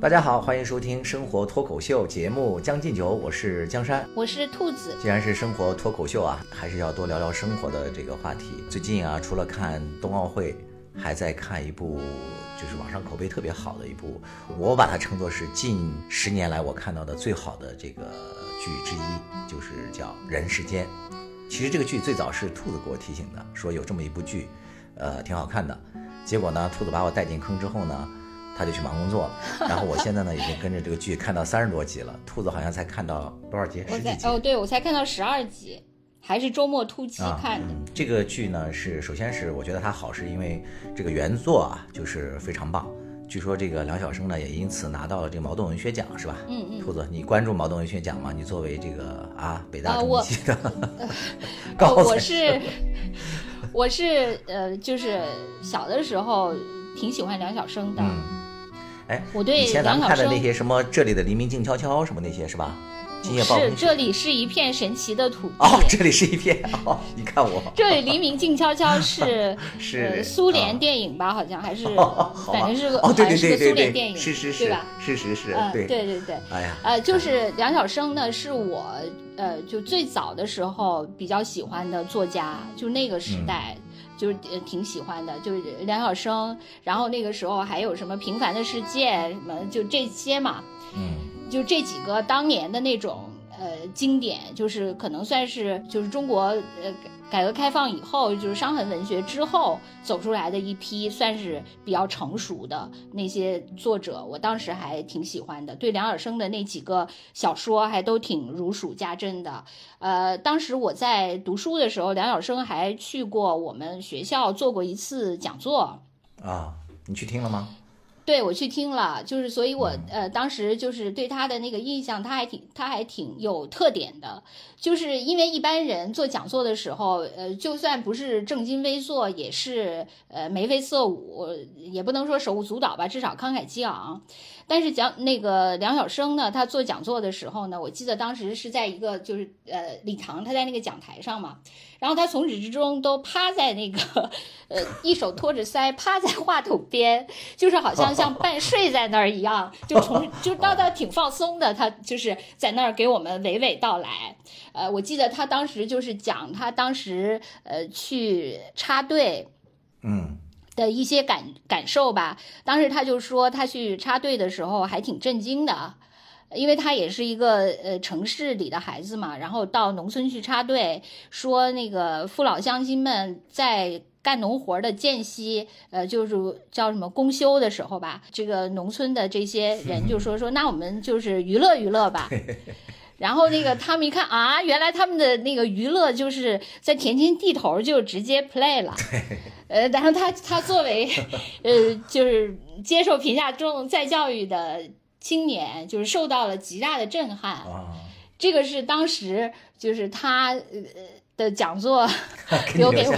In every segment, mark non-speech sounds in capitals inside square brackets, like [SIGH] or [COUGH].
大家好，欢迎收听生活脱口秀节目《将进酒》，我是江山，我是兔子。既然是生活脱口秀啊，还是要多聊聊生活的这个话题。最近啊，除了看冬奥会，还在看一部就是网上口碑特别好的一部，我把它称作是近十年来我看到的最好的这个剧之一，就是叫《人世间》。其实这个剧最早是兔子给我提醒的，说有这么一部剧，呃，挺好看的。结果呢，兔子把我带进坑之后呢。他就去忙工作了，然后我现在呢已经跟着这个剧看到三十多集了。兔子好像才看到多少集？十几集？哦，对，我才看到十二集，还是周末突击看的。这个剧呢是，首先是我觉得它好，是因为这个原作啊就是非常棒。据说这个梁晓声呢也因此拿到了这个茅盾文学奖，是吧？嗯嗯。兔子，你关注茅盾文学奖吗？你作为这个啊北大中文系的，[LAUGHS] [LAUGHS] 我是我是呃，就是小的时候挺喜欢梁晓声的。哎，我对以前咱们看的那些什么这里的黎明静悄悄什么那些是吧？今夜是这里是一片神奇的土地。哦，这里是一片哦，你看我。这里黎明静悄悄 [LAUGHS] 是是苏联电影吧？好像还是，[LAUGHS] 反正是个哦，对对对对对对，是是是，对吧？是是是，对对对对。哎呀，呃，就是梁晓声呢，是我呃就最早的时候比较喜欢的作家，就那个时代。就是呃挺喜欢的，就是梁晓声，然后那个时候还有什么《平凡的世界》什么，就这些嘛，嗯，就这几个当年的那种呃经典，就是可能算是就是中国呃。改革开放以后，就是伤痕文学之后走出来的一批，算是比较成熟的那些作者，我当时还挺喜欢的。对梁晓声的那几个小说还都挺如数家珍的。呃，当时我在读书的时候，梁晓声还去过我们学校做过一次讲座。啊，你去听了吗？对，我去听了，就是所以，我呃当时就是对他的那个印象，他还挺他还挺有特点的，就是因为一般人做讲座的时候，呃，就算不是正襟危坐，也是呃眉飞色舞，也不能说手舞足蹈吧，至少慷慨激昂。但是讲那个梁晓声呢，他做讲座的时候呢，我记得当时是在一个就是呃礼堂，他在那个讲台上嘛，然后他从始至终都趴在那个 [LAUGHS] 呃一手托着腮，趴在话筒边，就是好像 [LAUGHS] 像半睡在那儿一样，就从就倒倒挺放松的，他就是在那儿给我们娓娓道来。呃，我记得他当时就是讲他当时呃去插队，嗯。的一些感感受吧。当时他就说，他去插队的时候还挺震惊的，因为他也是一个呃城市里的孩子嘛，然后到农村去插队，说那个父老乡亲们在干农活的间隙，呃，就是叫什么公休的时候吧，这个农村的这些人就说说，那我们就是娱乐娱乐吧。[LAUGHS] 然后那个他们一看啊，原来他们的那个娱乐就是在田径地头就直接 play 了，呃，然后他他作为呃就是接受评价中再教育的青年，就是受到了极大的震撼，这个是当时就是他呃。的讲座 [LAUGHS] 留给我，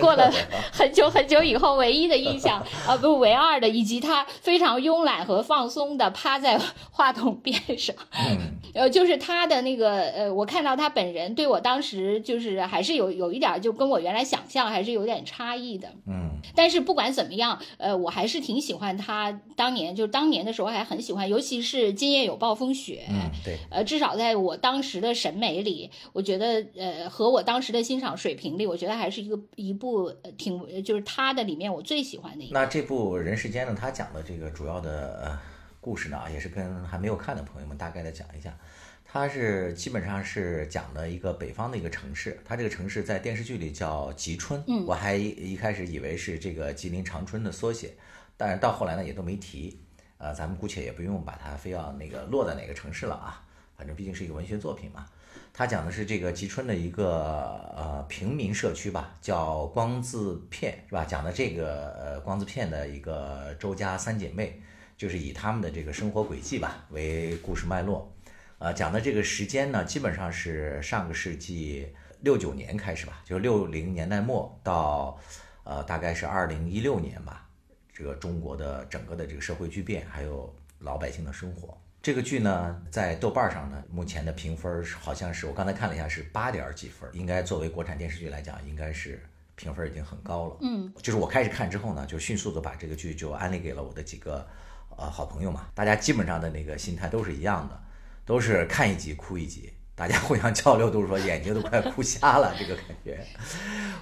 过了很久很久以后，唯一的印象啊，不唯二的，以及他非常慵懒和放松的趴在话筒边上，[LAUGHS] 呃，就是他的那个呃，我看到他本人对我当时就是还是有有一点就跟我原来想象还是有点差异的，嗯，但是不管怎么样，呃，我还是挺喜欢他当年就当年的时候还很喜欢，尤其是今夜有暴风雪，嗯，对，呃，至少在我当时的审美里，我觉得呃。呃，和我当时的欣赏水平里，我觉得还是一个一部挺，就是他的里面我最喜欢的一。那这部《人世间》呢，他讲的这个主要的呃故事呢，也是跟还没有看的朋友们大概的讲一下。它是基本上是讲的一个北方的一个城市，它这个城市在电视剧里叫吉春，嗯，我还一开始以为是这个吉林长春的缩写，但是到后来呢也都没提，呃，咱们姑且也不用把它非要那个落在哪个城市了啊，反正毕竟是一个文学作品嘛。他讲的是这个吉春的一个呃平民社区吧，叫光字片是吧？讲的这个呃光字片的一个周家三姐妹，就是以他们的这个生活轨迹吧为故事脉络，呃，讲的这个时间呢，基本上是上个世纪六九年开始吧，就是六零年代末到呃大概是二零一六年吧，这个中国的整个的这个社会巨变，还有老百姓的生活。这个剧呢，在豆瓣上呢，目前的评分是好像是我刚才看了一下是八点几分，应该作为国产电视剧来讲，应该是评分已经很高了。嗯，就是我开始看之后呢，就迅速的把这个剧就安利给了我的几个呃好朋友嘛，大家基本上的那个心态都是一样的，都是看一集哭一集，大家互相交流都是说眼睛都快哭瞎了这个感觉。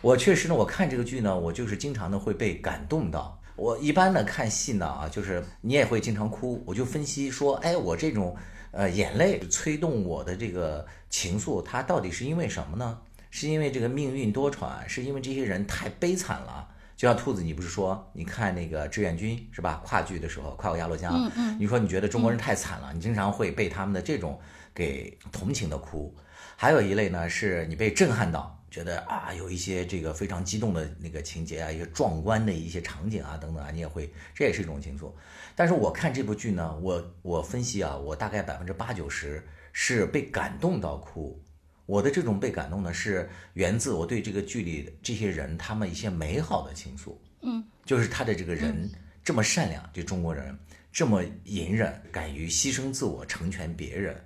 我确实呢，我看这个剧呢，我就是经常的会被感动到。我一般呢看戏呢啊，就是你也会经常哭，我就分析说，哎，我这种呃眼泪催动我的这个情愫，它到底是因为什么呢？是因为这个命运多舛，是因为这些人太悲惨了。就像兔子，你不是说你看那个志愿军是吧？跨剧的时候，跨过鸭绿江，嗯嗯你说你觉得中国人太惨了，你经常会被他们的这种给同情的哭。还有一类呢，是你被震撼到，觉得啊有一些这个非常激动的那个情节啊，一些壮观的一些场景啊等等啊，你也会，这也是一种情愫。但是我看这部剧呢，我我分析啊，我大概百分之八九十是被感动到哭。我的这种被感动呢，是源自我对这个剧里的这些人他们一些美好的情愫。嗯，就是他的这个人这么善良，这中国人这么隐忍，敢于牺牲自我成全别人。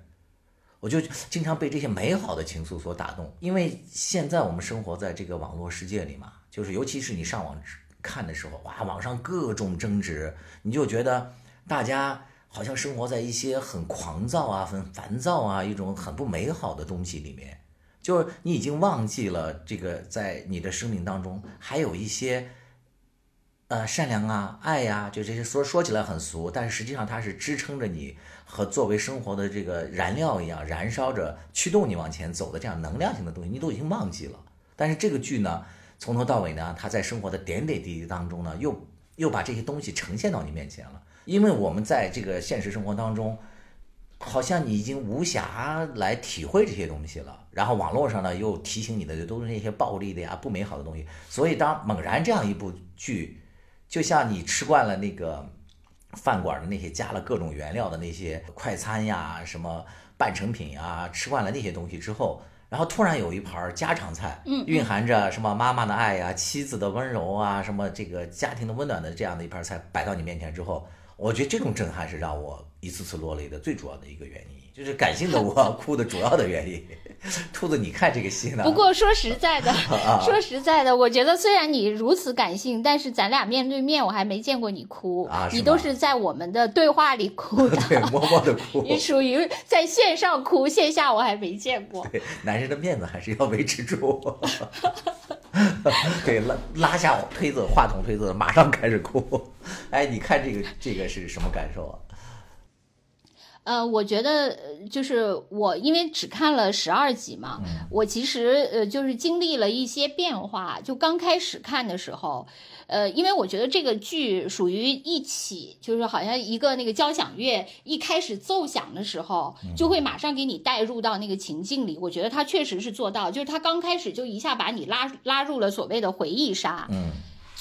我就经常被这些美好的情愫所打动，因为现在我们生活在这个网络世界里嘛，就是尤其是你上网看的时候，哇，网上各种争执，你就觉得大家好像生活在一些很狂躁啊、很烦躁啊、一种很不美好的东西里面，就是你已经忘记了这个在你的生命当中还有一些。呃，善良啊，爱呀、就这些说说起来很俗，但是实际上它是支撑着你和作为生活的这个燃料一样，燃烧着驱动你往前走的这样能量性的东西，你都已经忘记了。但是这个剧呢，从头到尾呢，它在生活的点点滴滴当中呢，又又把这些东西呈现到你面前了。因为我们在这个现实生活当中，好像你已经无暇来体会这些东西了。然后网络上呢，又提醒你的都是那些暴力的呀、不美好的东西。所以当猛然这样一部剧，就像你吃惯了那个饭馆的那些加了各种原料的那些快餐呀、什么半成品呀，吃惯了那些东西之后，然后突然有一盘家常菜，嗯蕴含着什么妈妈的爱呀、妻子的温柔啊、什么这个家庭的温暖的这样的一盘菜摆到你面前之后，我觉得这种震撼是让我一次次落泪的最主要的一个原因，就是感性的 [LAUGHS] 我哭的主要的原因。[LAUGHS] 兔子，你看这个戏呢？不过说实在的，[LAUGHS] 啊说实在的，我觉得虽然你如此感性，但是咱俩面对面，我还没见过你哭，啊你都是在我们的对话里哭的，[LAUGHS] 对，默默的哭。你属于在线上哭，线下我还没见过。对，男人的面子还是要维持住。对，拉拉下推子，话筒推子，马上开始哭。哎，你看这个这个是什么感受啊？呃，我觉得呃就是我因为只看了十二集嘛，我其实呃就是经历了一些变化。就刚开始看的时候，呃，因为我觉得这个剧属于一起，就是好像一个那个交响乐一开始奏响的时候，就会马上给你带入到那个情境里。我觉得他确实是做到，就是他刚开始就一下把你拉拉入了所谓的回忆杀。嗯，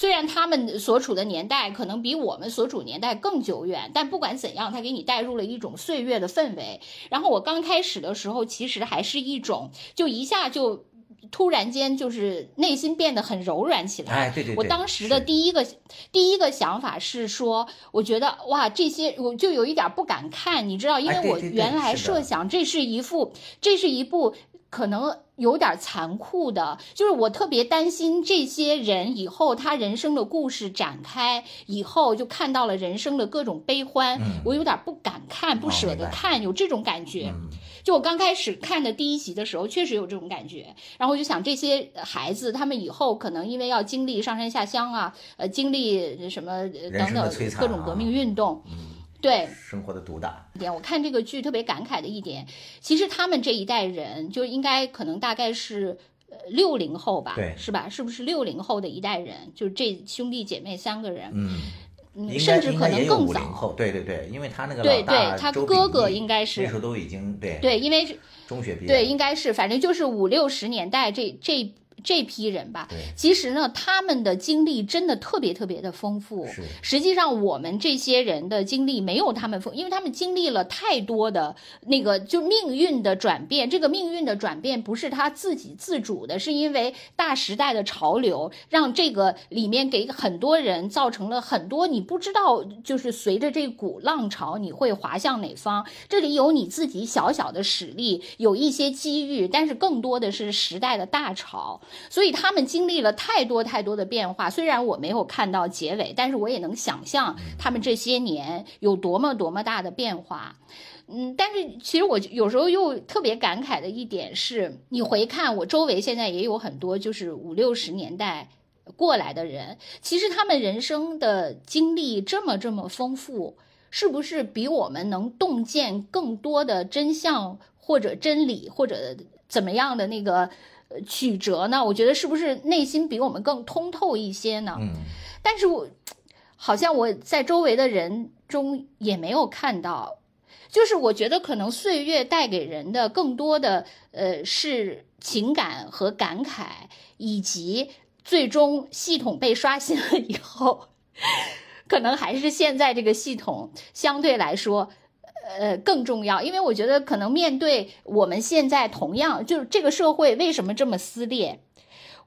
虽然他们所处的年代可能比我们所处年代更久远，但不管怎样，他给你带入了一种岁月的氛围。然后我刚开始的时候，其实还是一种，就一下就突然间就是内心变得很柔软起来。哎，对对对，我当时的第一个第一个想法是说，我觉得哇，这些我就有一点不敢看，你知道，因为我原来设想这是一副，这是一部可能有点残酷的，就是我特别担心这些人以后他人生的故事展开以后，就看到了人生的各种悲欢，嗯我有点不敢看，不哦舍得看，有这种感觉。嗯就我刚开始看的第一集的时候，确实有这种感觉。然后我就想，这些孩子他们以后可能因为要经历上山下乡啊，呃，经历什么等等各种革命啊运动，嗯，对，生活的毒打。一点，我看这个剧特别感慨的一点，其实他们这一代人就应该可能大概是呃六零后吧，对是吧？是不是六零后的一代人？就是这兄弟姐妹三个人，嗯，甚至可能更早。后，对对对，因为他那个对对他哥哥应该是那时候都已经对对，因为中学毕业，对，应该是，反正就是五六十年代这这这批人吧，其实呢，他们的经历真的特别特别的丰富。实际上，我们这些人的经历没有他们丰，因为他们经历了太多的那个就命运的转变。这个命运的转变不是他自己自主的，是因为大时代的潮流让这个里面给很多人造成了很多你不知道，就是随着这股浪潮你会滑向哪方。这里有你自己小小的实力，有一些机遇，但是更多的是时代的大潮。所以他们经历了太多太多的变化。虽然我没有看到结尾，但是我也能想象他们这些年有多么多么大的变化。嗯，但是其实我有时候又特别感慨的一点是，你回看我周围现在也有很多就是五六十年代过来的人，其实他们人生的经历这么这么丰富，是不是比我们能洞见更多的真相或者真理或者怎么样的那个？曲折呢？我觉得是不是内心比我们更通透一些呢？嗯，但是我好像我在周围的人中也没有看到，就是我觉得可能岁月带给人的更多的呃是情感和感慨，以及最终系统被刷新了以后，[LAUGHS] 可能还是现在这个系统相对来说。呃，更重要，因为我觉得可能面对我们现在同样就是这个社会为什么这么撕裂，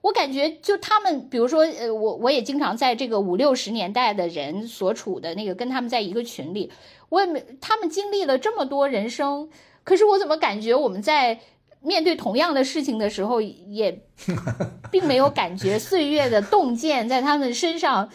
我感觉就他们，比如说，呃，我我也经常在这个五六十年代的人所处的那个跟他们在一个群里，我也没他们经历了这么多人生，可是我怎么感觉我们在面对同样的事情的时候，也 [LAUGHS] 并没有感觉岁月的洞见在他们身上。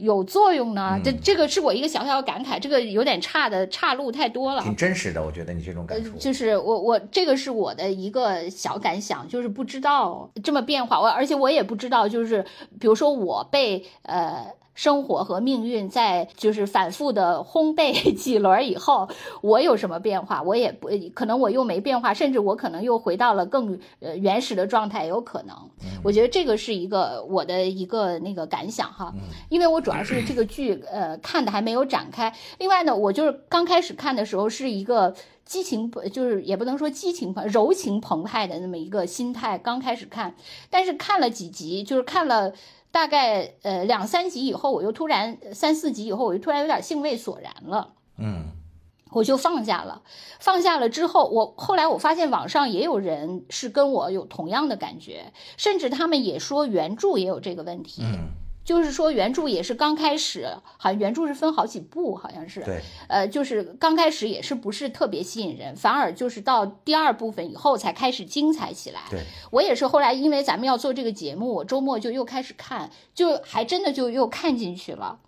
有作用呢，这这个是我一个小小的感慨，这个有点差的岔路太多了。挺真实的，我觉得你这种感触。就是我我这个是我的一个小感想，就是不知道这么变化，我而且我也不知道，就是比如说我被呃。生活和命运在就是反复的烘焙 [LAUGHS] 几轮以后，我有什么变化？我也不可能，我又没变化，甚至我可能又回到了更呃原始的状态，有可能。我觉得这个是一个我的一个那个感想哈，因为我主要是这个剧呃看的还没有展开。另外呢，我就是刚开始看的时候是一个激情，就是也不能说激情澎柔情澎湃的那么一个心态，刚开始看，但是看了几集，就是看了。大概呃两三集以后，我又突然三四集以后，我就突然有点兴味索然了，嗯，我就放下了。放下了之后，我后来我发现网上也有人是跟我有同样的感觉，甚至他们也说原著也有这个问题。嗯。就是说，原著也是刚开始，好像原著是分好几部，好像是，对，呃，就是刚开始也是不是特别吸引人，反而就是到第二部分以后才开始精彩起来。对，我也是后来因为咱们要做这个节目，我周末就又开始看，就还真的就又看进去了。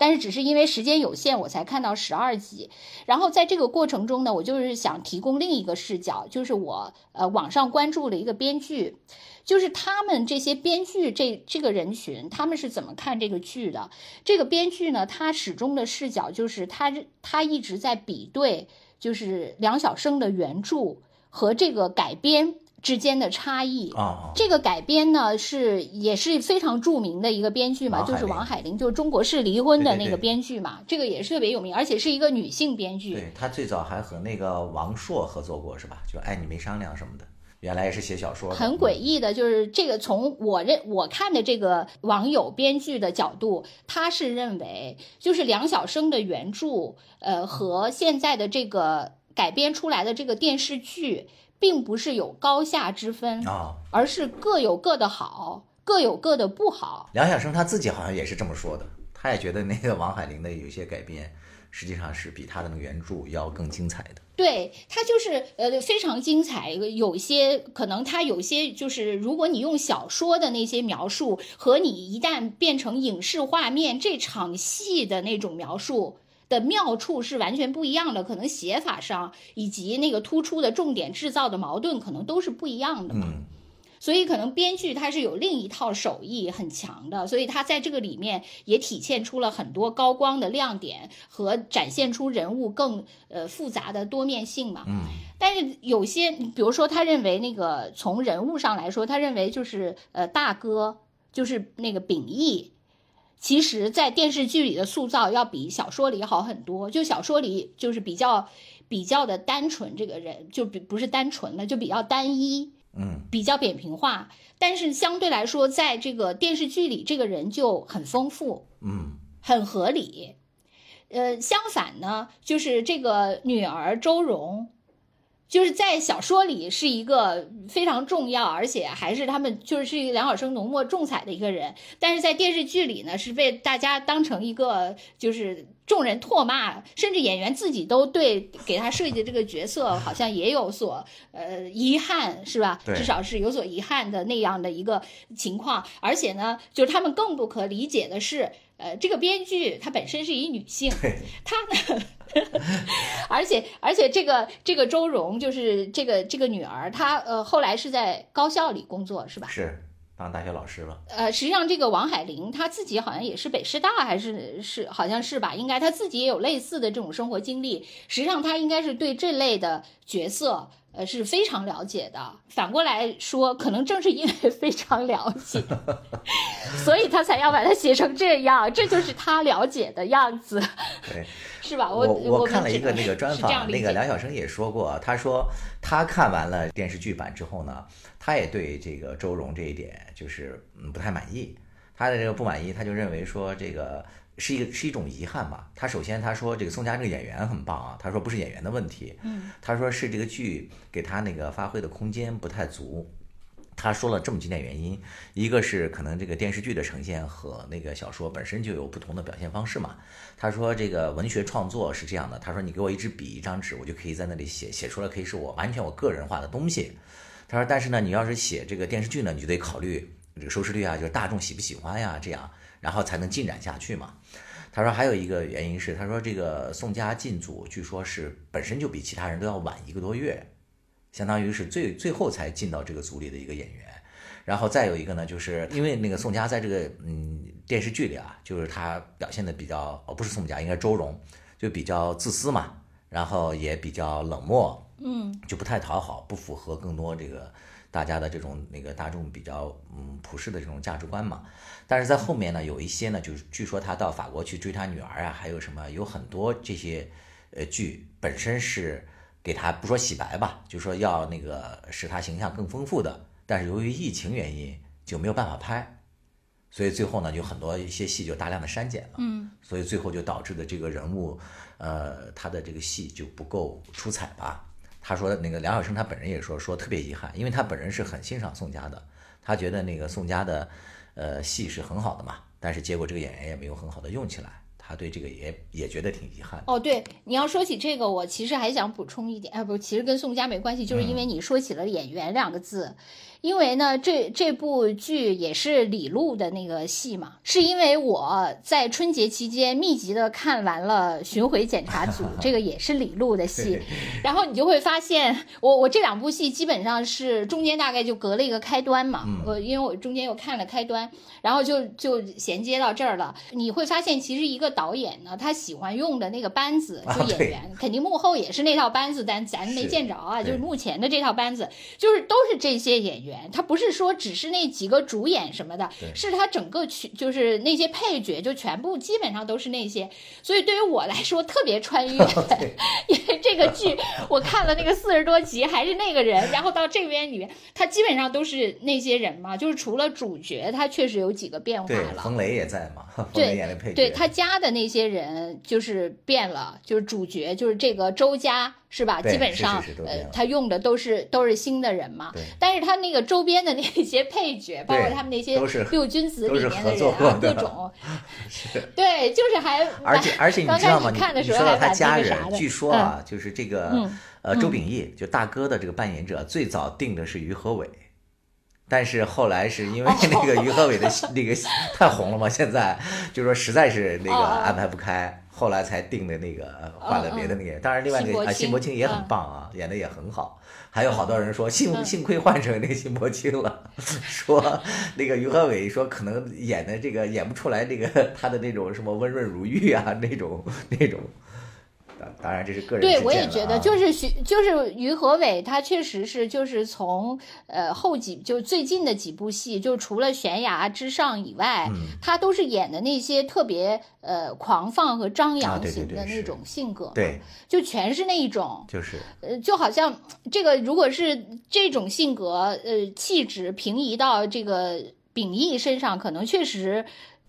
但是只是因为时间有限，我才看到十二集。然后在这个过程中呢，我就是想提供另一个视角，就是我呃网上关注了一个编剧，就是他们这些编剧这这个人群，他们是怎么看这个剧的？这个编剧呢，他始终的视角就是他他一直在比对，就是梁晓声的原著和这个改编。之间的差异啊，这个改编呢是也是非常著名的一个编剧嘛，就是王海玲，就是中国式离婚的那个编剧嘛，这个也是特别有名，而且是一个女性编剧。对她最早还和那个王朔合作过，是吧？就爱你没商量什么的，原来也是写小说。很诡异的，就是这个从我认我看的这个网友编剧的角度，他是认为就是梁晓声的原著，呃，和现在的这个改编出来的这个电视剧。并不是有高下之分啊，而是各有各的好，各有各的不好。梁晓声他自己好像也是这么说的，他也觉得那个王海玲的有些改编，实际上是比他的那个原著要更精彩的。对他就是呃非常精彩，有些可能他有些就是如果你用小说的那些描述和你一旦变成影视画面这场戏的那种描述。的妙处是完全不一样的，可能写法上以及那个突出的重点制造的矛盾可能都是不一样的嘛。所以可能编剧他是有另一套手艺很强的，所以他在这个里面也体现出了很多高光的亮点和展现出人物更呃复杂的多面性嘛。嗯。但是有些，比如说他认为那个从人物上来说，他认为就是呃大哥就是那个秉义。其实，在电视剧里的塑造要比小说里好很多。就小说里就是比较比较的单纯，这个人就比不是单纯了，就比较单一。嗯，比较扁平化，但是相对来说，在这个电视剧里，这个人就很丰富，嗯，很合理。呃，相反呢，就是这个女儿周蓉，就是在小说里是一个非常重要，而且还是他们就是是一个梁晓声浓墨重彩的一个人，但是在电视剧里呢，是被大家当成一个就是众人唾骂，甚至演员自己都对给他设计的这个角色好像也有所呃遗憾，是吧？对至少是有所遗憾的那样的一个情况，而且呢，就是他们更不可理解的是。呃，这个编剧她本身是一女性，她呢，[LAUGHS] 而且而且这个这个周蓉就是这个这个女儿，她呃后来是在高校里工作是吧？是当大学老师了。呃，实际上这个王海玲她自己好像也是北师大还是是好像是吧？应该她自己也有类似的这种生活经历。实际上她应该是对这类的角色。呃，是非常了解的。反过来说，可能正是因为非常了解，[LAUGHS] 所以他才要把它写成这样。这就是他了解的样子，对，是吧？我我看了一个那个专访，那个梁晓声也说过，他说他看完了电视剧版之后呢，他也对这个周蓉这一点就是嗯不太满意。他的这个不满意，他就认为说这个。是一个是一种遗憾吧。他首先他说这个宋佳这个演员很棒啊，他说不是演员的问题，嗯，他说是这个剧给他那个发挥的空间不太足。他说了这么几点原因，一个是可能这个电视剧的呈现和那个小说本身就有不同的表现方式嘛。他说这个文学创作是这样的，他说你给我一支笔一张纸，我就可以在那里写，写出来可以是我完全我个人化的东西。他说但是呢，你要是写这个电视剧呢，你就得考虑这个收视率啊，就是大众喜不喜欢呀，这样。然后才能进展下去嘛。他说还有一个原因是，他说这个宋佳进组，据说是本身就比其他人都要晚一个多月，相当于是最最后才进到这个组里的一个演员。然后再有一个呢，就是因为那个宋佳在这个嗯电视剧里啊，就是他表现的比较哦不是宋佳，应该周蓉，就比较自私嘛，然后也比较冷漠，嗯，就不太讨好，不符合更多这个。大家的这种那个大众比较嗯普世的这种价值观嘛，但是在后面呢，有一些呢，就是据说他到法国去追他女儿啊，还有什么有很多这些呃剧本身是给他不说洗白吧，就说要那个使他形象更丰富的，但是由于疫情原因就没有办法拍，所以最后呢，就很多一些戏就大量的删减了，嗯，所以最后就导致的这个人物呃他的这个戏就不够出彩吧。他说那个梁晓声他本人也说说特别遗憾，因为他本人是很欣赏宋佳的，他觉得那个宋佳的，呃戏是很好的嘛，但是结果这个演员也没有很好的用起来，他对这个也也觉得挺遗憾。哦，对，你要说起这个，我其实还想补充一点，哎不，其实跟宋佳没关系，就是因为你说起了演员两个字。因为呢，这这部剧也是李路的那个戏嘛，是因为我在春节期间密集的看完了《巡回检查组 [LAUGHS]》，这个也是李路的戏，然后你就会发现，我我这两部戏基本上是中间大概就隔了一个开端嘛，我因为我中间又看了开端，然后就就衔接到这儿了。你会发现，其实一个导演呢，他喜欢用的那个班子，就演员，肯定幕后也是那套班子，但咱没见着啊，就是目前的这套班子，就是都是这些演员。他不是说只是那几个主演什么的，是他整个群就是那些配角，就全部基本上都是那些。所以对于我来说特别穿越，[LAUGHS] 因为这个剧我看了那个四十多集还是那个人，然后到这边里面他基本上都是那些人嘛，就是除了主角他确实有几个变化了。冯雷也在嘛？[LAUGHS] 对，演的配角。对他加的那些人就是变了，就是主角就是这个周家。是吧？基本上，呃，他用的都是都是新的人嘛。但是他那个周边的那些配角，包括他们那些六君子里面的人啊，各种，[LAUGHS] 对，就是还。[LAUGHS] 而且而且你知道吗？你说到他家人，据说啊，就是这个呃周秉义，就大哥的这个扮演者，最早定的是于和伟，但是后来是因为那个于和伟的那个太红了嘛，现在就说实在是那个安排不开。后来才定的那个换了别的那个，当然另外那个啊辛柏青也很棒啊，演的也很好。还有好多人说幸幸亏换成那个辛柏青了，[LAUGHS] 说那个于和伟说可能演的这个演不出来那个他的那种什么温润如玉啊那种那种。当当然这是个人对，我也觉得，啊。就是徐，就是于和伟，他确实是就是从呃后几就最近的几部戏，就除了《悬崖之上》以外，嗯他都是演的那些特别呃狂放和张啊扬型的那种性格，对，就全是那一种，就是。呃，就好像这个如果是这种性格，呃，气质平移到这个秉义身上，可能确实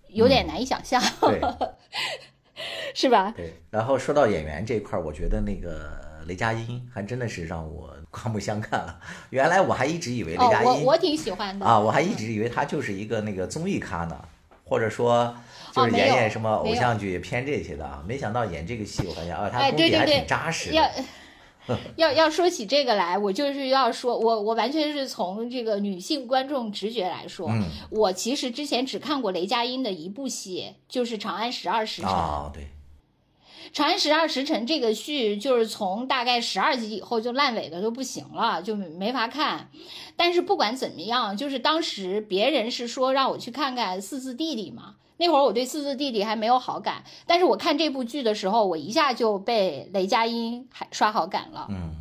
有点难以想象，对 [LAUGHS] [LAUGHS] 是吧？对。然后说到演员这一块儿，我觉得那个雷佳音还真的是让我 [LAUGHS] 刮目相看了。原来我还一直以为雷哦佳，音、我我挺喜欢的啊，我还一直以为他就是一个那个综艺咖呢，或者说就是演演什么偶像剧偏这些的啊。没想到演这个戏，我发现啊，他哎功底还挺扎实要的。[LAUGHS] 要要说起这个来，我就是要说，我我完全是从这个女性观众直觉来说，嗯我其实之前只看过雷佳音的一部戏，就是《长安十二时辰》。啊，对，《长安十二时辰》这个剧就是从大概十二集以后就烂尾的就不行了，就没法看。但是不管怎么样，就是当时别人是说让我去看看四字弟弟嘛，那会儿我对四字弟弟还没有好感，但是我看这部剧的时候，我一下就被雷佳音还刷好感了。嗯，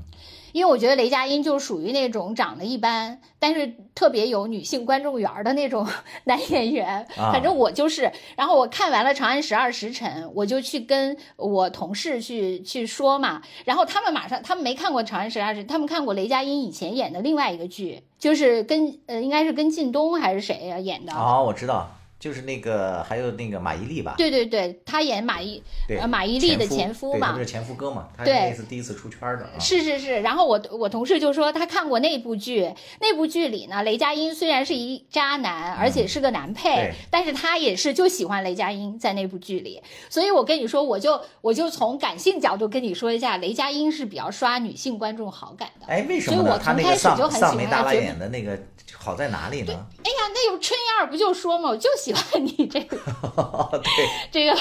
因为我觉得雷佳音就属于那种长得一般，但是特别有女性观众缘儿的那种 [LAUGHS] 男演员。啊反正我就是，然后我看完了《长安十二时辰》，我就去跟我同事去去说嘛，然后他们马上他们没看过《长安十二时辰》，他们看过雷佳音以前演的另外一个剧，就是跟呃应该是跟靳东还是谁呀、演的。哦，我知道，就是那个还有那个马伊琍吧？对对对，他演马伊，呃马伊琍的前前夫嘛不是前夫哥嘛？他是对那次第一次出圈的啊。是是是，然后我我同事就说他看过那部剧，那部剧里呢，雷佳音虽然是一渣男，而且是个男配，嗯但是他也是就喜欢雷佳音在那部剧里，所以我跟你说，我就我就从感性角度跟你说一下，雷佳音是比较刷女性观众好感的。哎，为什所以我从那个丧开始就很喜欢他觉得眼的那个好在哪里呢？哎呀，那有春燕不就说嘛，我就喜欢你这个 [LAUGHS] 对，这个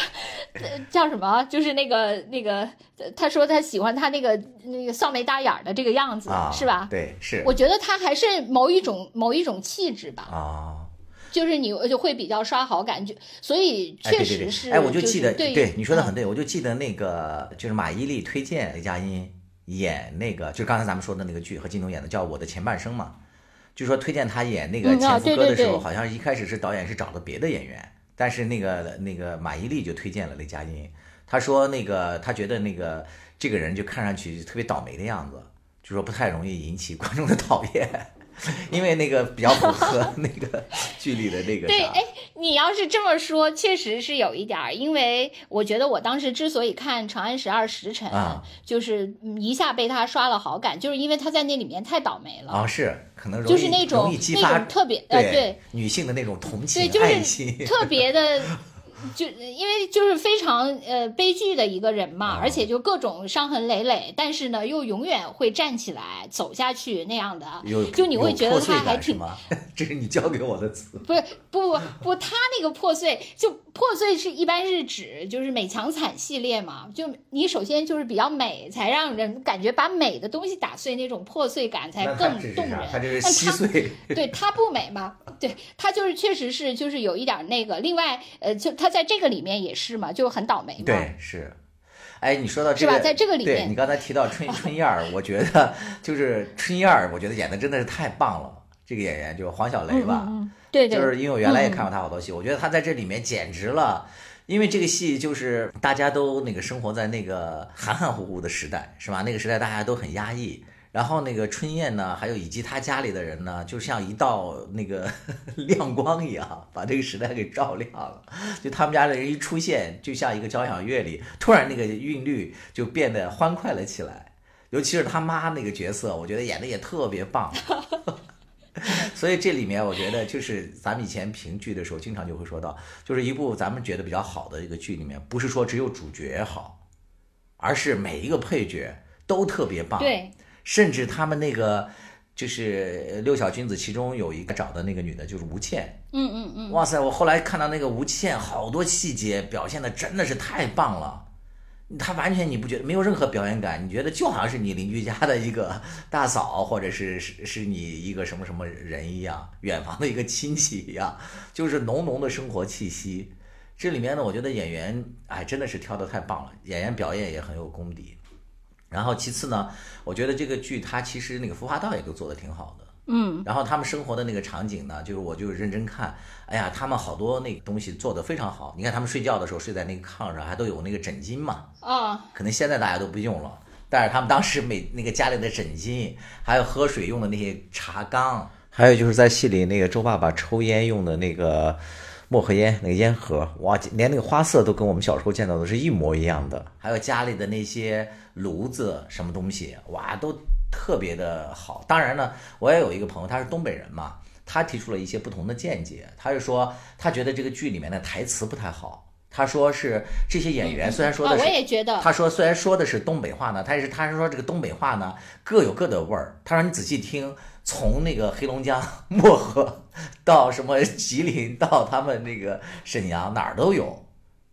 呃叫什么？就是那个那个，呃他说他喜欢他那个那个丧眉大眼儿的这个样子，啊，是吧？对，是我觉得他还是某一种某一种气质吧，啊。就是你就会比较刷好感，就所以哎，确对对对，实是。哎，我就记得，对对你说的很嗯对，我就记得那个就是马伊琍推荐雷佳音演那个，就刚才咱们说的那个剧和靳东演的叫《我的前半生》嘛，就说推荐他演那个潜伏哥的时候，好像一开始是导演是找的别的演员，但是那个那个马伊琍就推荐了雷佳音，他说那个他觉得那个这个人就看上去特别倒霉的样子，就说不太容易引起观众的讨厌。[LAUGHS] 因为那个比较符合 [LAUGHS] 那个剧里的那个对，啥哎，你要是这么说，确实是有一点儿，因为我觉得我当时之所以看《长安十二时辰》啊就是嗯一下被他刷了好感，就是因为他在那里面太倒霉了。啊，是可能容易就是那种容易激那发种特别呃对女性的那种同情对，就爱是心，[LAUGHS] 特别的，就因为就是非常呃悲剧的一个人嘛，啊而且就各种伤痕累累，但是呢又永远会站起来走下去那样的，有就你会觉得他还挺？这是你教给我的词。不是不不不，他那个破碎就破碎是一般是指就是美强惨系列嘛，就你首先就是比较美，才让人感觉把美的东西打碎，那种破碎感才更？动人。他这是稀碎。对他不美嘛，对他就是确实是就是有一点那个。另外，呃，就他在这个里面也是嘛，就很倒霉嘛。对，是。哎，你说到这个，是吧在这个里面对你刚才提到春 [LAUGHS] 春燕儿，我觉得就是春燕儿，我觉得演的真的是太棒了。这个演员就黄小雷吧，嗯，对对，就是因为我原来也看过他好多戏，我觉得他在这里面简直了。因为这个戏就是大家都那个生活在那个含含糊糊的时代，是吧？那个时代大家都很压抑。然后那个春燕呢，还有以及他家里的人呢，就像一道那个 [LAUGHS] 亮光一样，把这个时代给照亮了。就他们家的人一出现，就像一个交响乐里，突然那个韵律就变得欢快了起来。尤其是他妈那个角色，我觉得演的也特别棒。[LAUGHS] 所以这里面我觉得就是咱们以前评剧的时候，经常就会说到，就是一部咱们觉得比较好的一个剧里面，不是说只有主角好，而是每一个配角都特别棒。对，甚至他们那个就是六小君子，其中有一个找的那个女的，就是吴倩。嗯嗯嗯，哇塞！我后来看到那个吴倩，好多细节表现的真的是太棒了。她完全你不觉得没有任何表演感，你觉得就好像是你邻居家的一个大嫂，或者是是是你一个什么什么人一样，远房的一个亲戚一样，就是浓浓的生活气息。这里面呢，我觉得演员哎真的是挑的太棒了，演员表演也很有功底。然后其次呢，我觉得这个剧它其实那个服化道也都做的挺好的。嗯，然后他们生活的那个场景呢，就是我就认真看，哎呀，他们好多那个东西做的非常好。你看他们睡觉的时候睡在那个炕上，还都有那个枕巾嘛。啊，可能现在大家都不用了，但是他们当时每那个家里的枕巾，还有喝水用的那些茶缸，还有就是在戏里那个周爸爸抽烟用的那个墨盒烟那个烟盒，哇，连那个花色都跟我们小时候见到的是一模一样的。还有家里的那些炉子什么东西，哇，都特别的好。当然呢，我也有一个朋友，他是东北人嘛，他提出了一些不同的见解。他就说，他觉得这个剧里面的台词不太好。他说是这些演员虽然说啊，的是，我也觉得，他说虽然说的是东北话呢，但是他是说这个东北话呢各有各的味儿。他说你仔细听，从那个黑龙江 [LAUGHS] 漠河到什么吉林，到他们那个沈阳哪儿都有。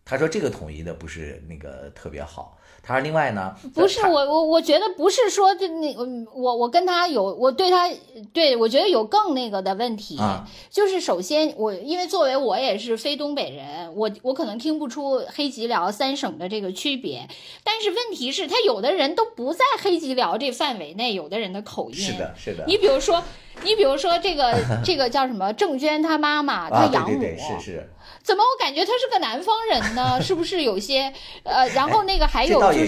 他说这个统一的不是那个特别好。他说另外呢，不是我我我觉得不是说这那嗯我我跟他有我对他对我觉得有更那个的问题，啊。就是首先我因为作为我也是非东北人，我我可能听不出黑吉辽三省的这个区别，但是问题是，他有的人都不在黑吉辽这范围内，有的人的口音。是的，是的，你比如说，你比如说这个这个叫什么郑娟她妈妈，她养母，是是，怎么我感觉他是个南方人呢？[LAUGHS] 是不是有些呃，然后那个还有就是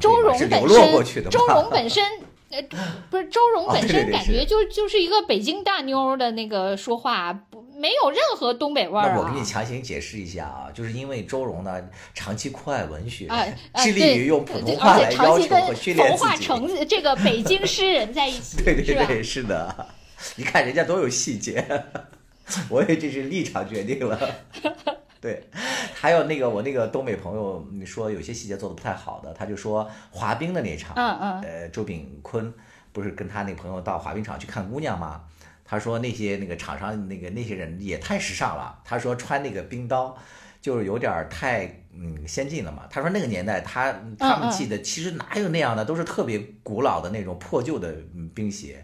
周对吧是蓉本身，周荣本身。呃，不是周蓉哦本身感觉就就是一个北京大妞的那个说话，不没有任何东北味儿啊我给你。强行解释一下啊，就是因为周荣呢长期酷爱文学，啊啊，致力于用普通话而且长来要求期跟和训练自己。成这个北京诗人在一起，[LAUGHS] 对对？对，是的，[LAUGHS] 你看人家多有细节，[LAUGHS] 我也这是立场决定了。[LAUGHS] 对，还有那个我那个东北朋友，你说有些细节做的不太好的，他就说滑冰的那场，嗯嗯呃，周炳坤不是跟他那朋友到滑冰场去看姑娘吗？他说那些那个场上那个那些人也太时尚了，他说穿那个冰刀。就是有点儿太嗯先进了嘛。他说那个年代他他们嗯系的其实哪有那样的，都是特别古老的那种破旧的嗯冰鞋，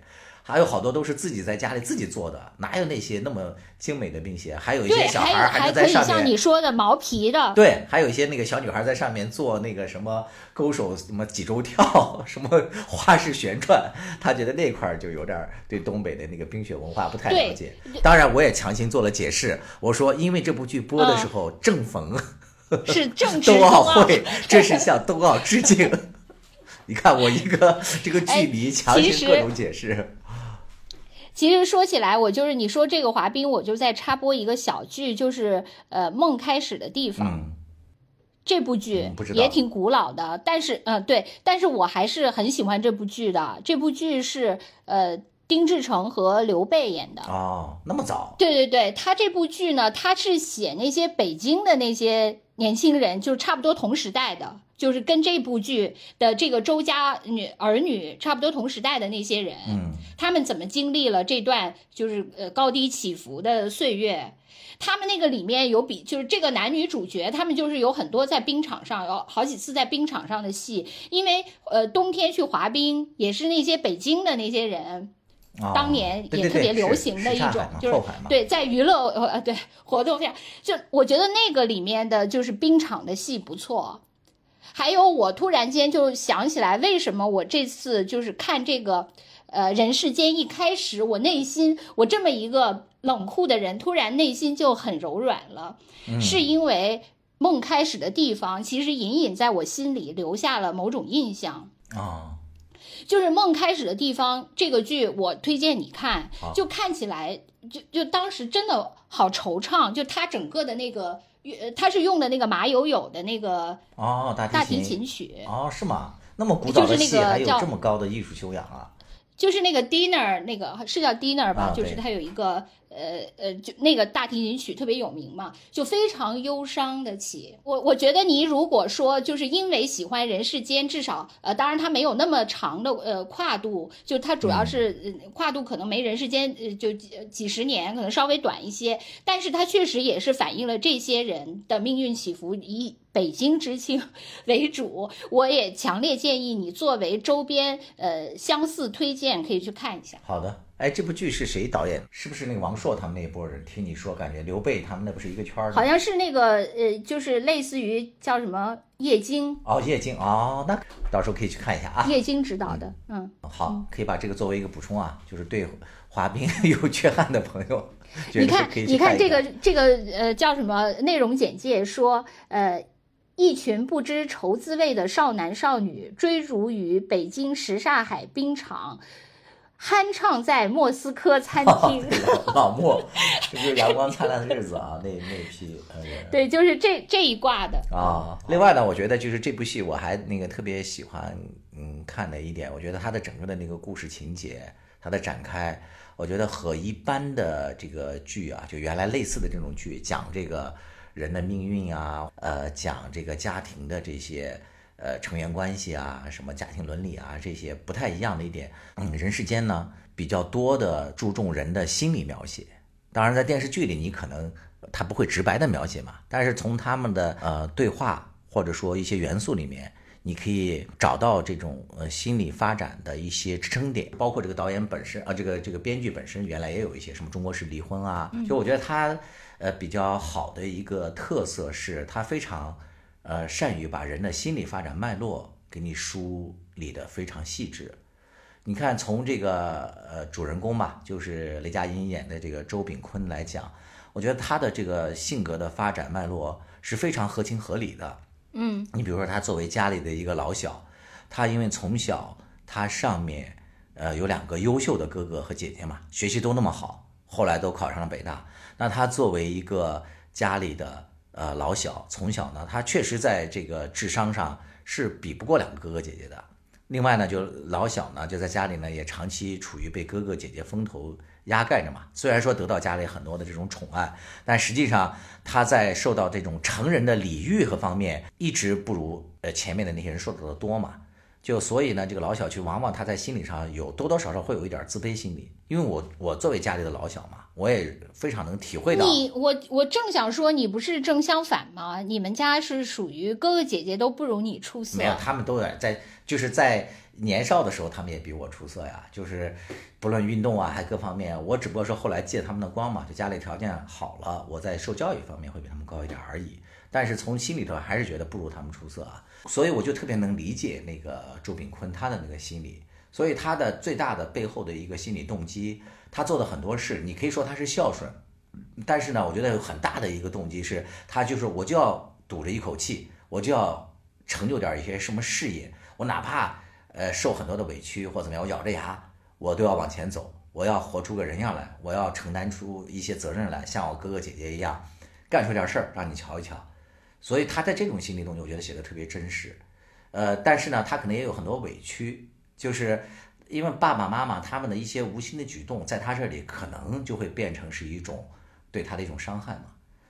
还有好多都是自己在家里自己做的，哪有那些那么精美的冰鞋？还有一，些小孩儿还能在上可以像你面。说的毛皮的，对，还有一些那个小女孩在上面做那个什么勾手什么几周跳，[LAUGHS] 什么花式旋转，他觉得那块儿就有点儿对东北的那个冰雪文化不太了对解。当然，我也强行做了解释，我说因为这部剧播的时嗯候正逢是 [LAUGHS] 正冬奥奥会，这是向冬奥致敬。[LAUGHS] 你看我一个这个哎剧迷强行各种解释，其实说起来，我就是你说这个滑冰，我就在插播一个小剧，就是呃梦开始的地方。嗯这部剧也挺古老的，但是嗯、呃对，但是我还是很喜欢这部剧的。这部剧是呃丁志诚和刘备演的。哦，那么早，对对对，他这部剧呢，他是写那些北京的那些年轻人，就差不多同时代的，就是跟这部剧的这个周家女儿女差不多同时代的那些人，嗯他们怎么经历了这段就是呃高低起伏的岁月？他们那个里面有比就是这个男女主角，他们就是有很多在冰场上有好几次在冰场上的戏，因为呃冬天去滑冰也是那些北京的那些人，哦当年也特别流行的一种就是对，在娱乐呃呃对活动上，就我觉得那个里面的就是冰场的戏不错。还有，我突然间就想起来，为什么我这次就是看这个，呃，人世间一开始，我内心我这么一个冷酷的人，突然内心就很柔软了，嗯。是因为梦开始的地方，其实隐隐在我心里留下了某种印象。啊，就是梦开始的地方这个剧，我推荐你看，就看起来就就当时真的好惆怅，就他整个的那个，呃，他是用的那个马友友的那个哦，大大提提琴曲，哦，是吗？那么古早就是那的戏还有这么高的艺术修养啊？就是那个 dinner 那个是叫 dinner 吧，啊就是它有一个呃呃，就那个大提琴曲特别有名嘛，就非常忧伤的起。我我觉得你如果说就是因为喜欢人世间，至少呃，当然它没有那么长的呃跨度，就它主要是、呃、跨度可能没人世间呃就几几十年，可能稍微短一些，但是它确实也是反映了这些人的命运起伏，以北京知青 [LAUGHS] 为主。我也强烈建议你作为周边呃相似推荐可以去看一下。好的，哎，这部剧是谁导演？是不是那个王朔他们那一波人？听你说，感觉刘备他们那不是一个圈儿的？好像是那个呃，就是类似于叫什么叶京，哦，叶京哦，那到时候可以去看一下啊。叶京执导的，嗯，好，可以把这个作为一个补充啊，就是对滑冰 [LAUGHS] 有缺憾的朋友，你看你看这个这个呃叫什么内容简介说，呃，一群不知愁滋味的少男少女追逐于北京什刹海冰场，酣畅在莫斯科餐厅。老 [LAUGHS] 老莫，这就是阳光灿烂的日子啊，[LAUGHS] 那那批。对，就是这这一挂的。啊，另外呢，我觉得就是这部戏我还那个特别喜欢，嗯，看的一点，我觉得它的整个的那个故事情节，它的展开，我觉得和一般的这个剧啊，就原来类似的这种剧，讲这个人的命运啊，呃，讲这个家庭的这些呃成员关系啊，什么家庭伦理啊，这些不太一样的一点，嗯，人世间呢比较多的注重人的心理描写，当然，在电视剧里，你可能他不会直白的描写嘛，但是从他们的呃对话或者说一些元素里面，你可以找到这种呃心理发展的一些支撑点，包括这个导演本身啊、这个这个编剧本身原来也有一些什么中国式离婚啊，就我觉得他呃比较好的一个特色是，他非常呃善于把人的心理发展脉络给你梳理的非常细致。你看，从这个呃主人公吧，就是雷佳音演的这个周炳坤来讲，我觉得他的这个性格的发展脉络是非常合情合理的。嗯你比如说，他作为家里的一个老小，他因为从小他上面呃有两个优秀的哥哥和姐姐嘛，学习都那么好，后来都考上了北大。那他作为一个家里的呃老小，从小呢，他确实在这个智商上是比不过两个哥哥姐姐的。另外呢，就老小呢，就在家里呢，也长期处于被哥哥姐姐风头压盖着嘛。虽然说得到家里很多的这种宠爱，但实际上他在受到这种成人的礼遇和方面，一直不如呃前面的那些人受到的多嘛。就所以呢，这个老小区往往他在心理上有多多少少会有一点自卑心理。因为我我作为家里的老小嘛，我也非常能体会到。你我我正想说，你不是正相反吗？你们家是属于哥哥姐姐都不如你出色没。有，他们都有在，就是在年少的时候，他们也比我出色呀。就是不论运动啊，还各方面，我只不过是后来借他们的光嘛，就家里条件好了，我在受教育方面会比他们高一点而已。但是从心里头还是觉得不如他们出色啊，所以我就特别能理解那个周炳坤他的那个心理。所以他的最大的背后的一个心理动机，他做的很多事，你可以说他是孝顺，但是呢，我觉得有很大的一个动机是，他就是我就要赌着一口气，我就要成就点一些什么事业，我哪怕呃受很多的委屈或怎么样，我咬着牙，我都要往前走，我要活出个人样来，我要承担出一些责任来，像我哥哥姐姐一样，干出点事儿让你瞧一瞧。所以他在这种心理动机，我觉得写的特别真实。呃，但是呢，他可能也有很多委屈，就是因为爸爸妈妈他们的一些无心的举动，在他这里可能就会变成是一种对他的一种伤害嘛。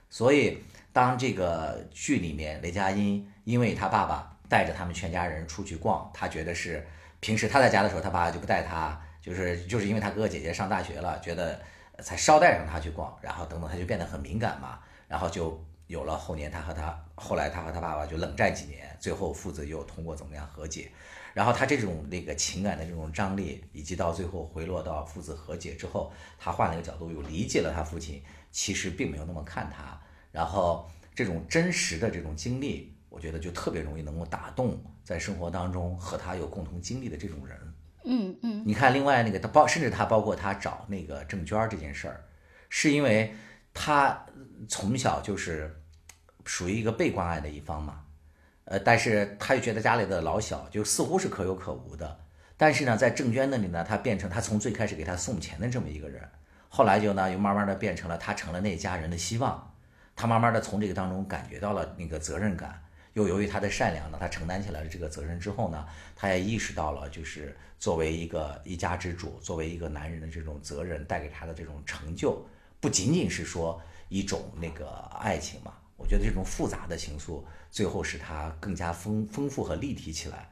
所以当这个剧里面雷佳音因为他爸爸带着他们全家人出去逛，他觉得是平时他在家的时候，他爸爸就不带他，就是就是因为他哥哥姐姐上大学了，觉得才捎带上他去逛，然后等等他就变得很敏感嘛，然后就有了后年他和他后来他和他爸爸就冷战几年，最后父子又通过怎么样和解，然后他这种那个情感的这种张力，以及到最后回落到父子和解之后，他换了一个角度，又理解了他父亲其实并没有那么看他，然后这种真实的这种经历，我觉得就特别容易能够打动在生活当中和他有共同经历的这种人。嗯嗯你看，另外那个他包，甚至他包括他找那个郑娟儿这件事儿，是因为他从小就是属于一个被关爱的一方嘛，呃，但是他又觉得家里的老小就似乎是可有可无的，但是呢，在郑娟那里呢，他变成他从最开始给他送钱的这么一个人，后来就呢又慢慢的变成了他成了那家人的希望，他慢慢的从这个当中感觉到了那个责任感。又由于他的善良呢，他承担起来了这个责任之后呢，他也意识到了，就是作为一个一家之主，作为一个男人的这种责任带给他的这种成就，不仅仅是说一种那个爱情嘛。我觉得这种复杂的情愫，最后使他更加丰丰富和立体起来。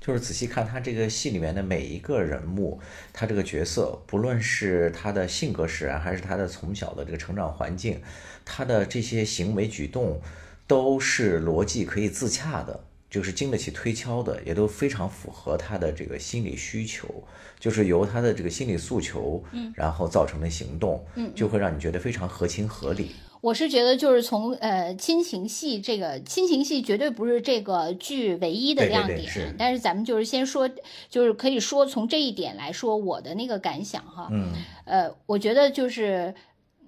就是仔细看他这个戏里面的每一个人物，他这个角色，不论是他的性格使然，还是他的从小的这个成长环境，他的这些行为举动，都是逻辑可以自洽的。就是经得起推敲的，也都非常符合他的这个心理需求，就是由他的这个心理诉求，嗯，然后造成的行动，嗯，就会让你觉得非常合情合理。我是觉得，就是从呃亲情戏这个亲情戏绝对不是这个剧唯一的亮点，是。但是咱们就是先说，就是可以说从这一点来说，我的那个感想哈，嗯，呃，我觉得就是，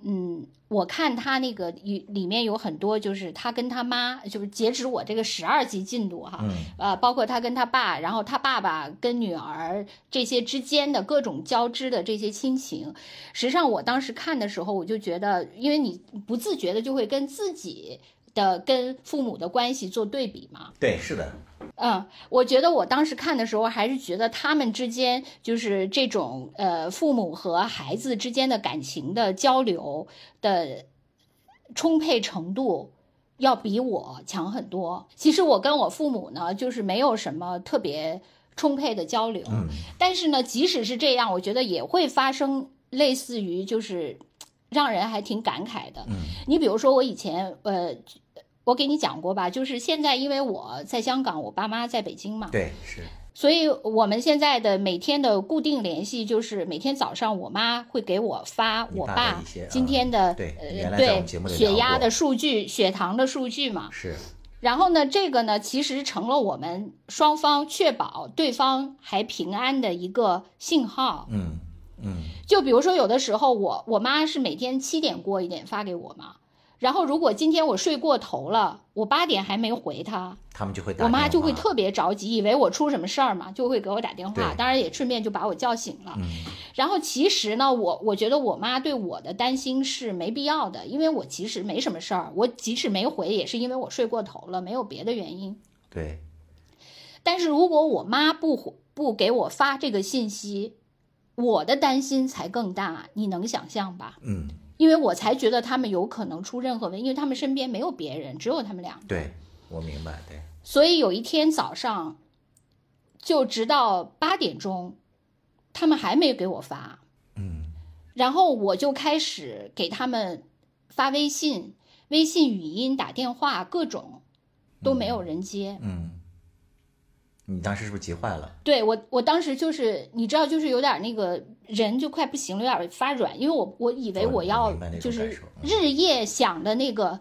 嗯，我看他那个里里面有很多，就是他跟他妈，就是截止我这个十二集进度哈，嗯呃，包括他跟他爸，然后他爸爸跟女儿这些之间的各种交织的这些亲情，实际上我当时看的时候，我就觉得，因为你不自觉的就会跟自己的跟父母的关系做对比嘛，对，是的，嗯，我觉得我当时看的时候，还是觉得他们之间就是这种呃父母和孩子之间的感情的交流的充沛程度，要比我强很多。其实我跟我父母呢，就是没有什么特别充沛的交流，嗯。但是呢，即使是这样，我觉得也会发生类似于就是让人还挺感慨的。嗯你比如说，我以前呃，我给你讲过吧，就是现在因为我在香港，我爸妈在北京嘛，对，是，所以我们现在的每天的固定联系就是每天早上我妈会给我发我爸今天的、对对血压的数据、血糖的数据嘛。是，然后呢，这个呢其实成了我们双方确保对方还平安的一个信号。嗯嗯就比如说，有的时候我我妈是每天七点过一点发给我嘛，然后如果今天我睡过头了，我八点还没回她，他们就会打我妈就会特别着急，以为我出什么事儿嘛，就会给我打电话，当然也顺便就把我叫醒了。嗯然后其实呢，我我觉得我妈对我的担心是没必要的，因为我其实没什么事儿，我即使没回，也是因为我睡过头了，没有别的原因。对，但是如果我妈不回不给我发这个信息，我的担心才更大，你能想象吧？嗯因为我才觉得他们有可能出任何问题，因为他们身边没有别人，只有他们俩。对，我明白，对，所以有一天早上，就直到八点钟，他们还没给我发，嗯然后我就开始给他们发微信、微信语音、打电话，各种都没有人接。嗯，你当时是不是急坏了？对我，我当时就是你知道，就是有点那个人就快不行了，有点发软，因为我我以为哦我我要就是日夜想的那个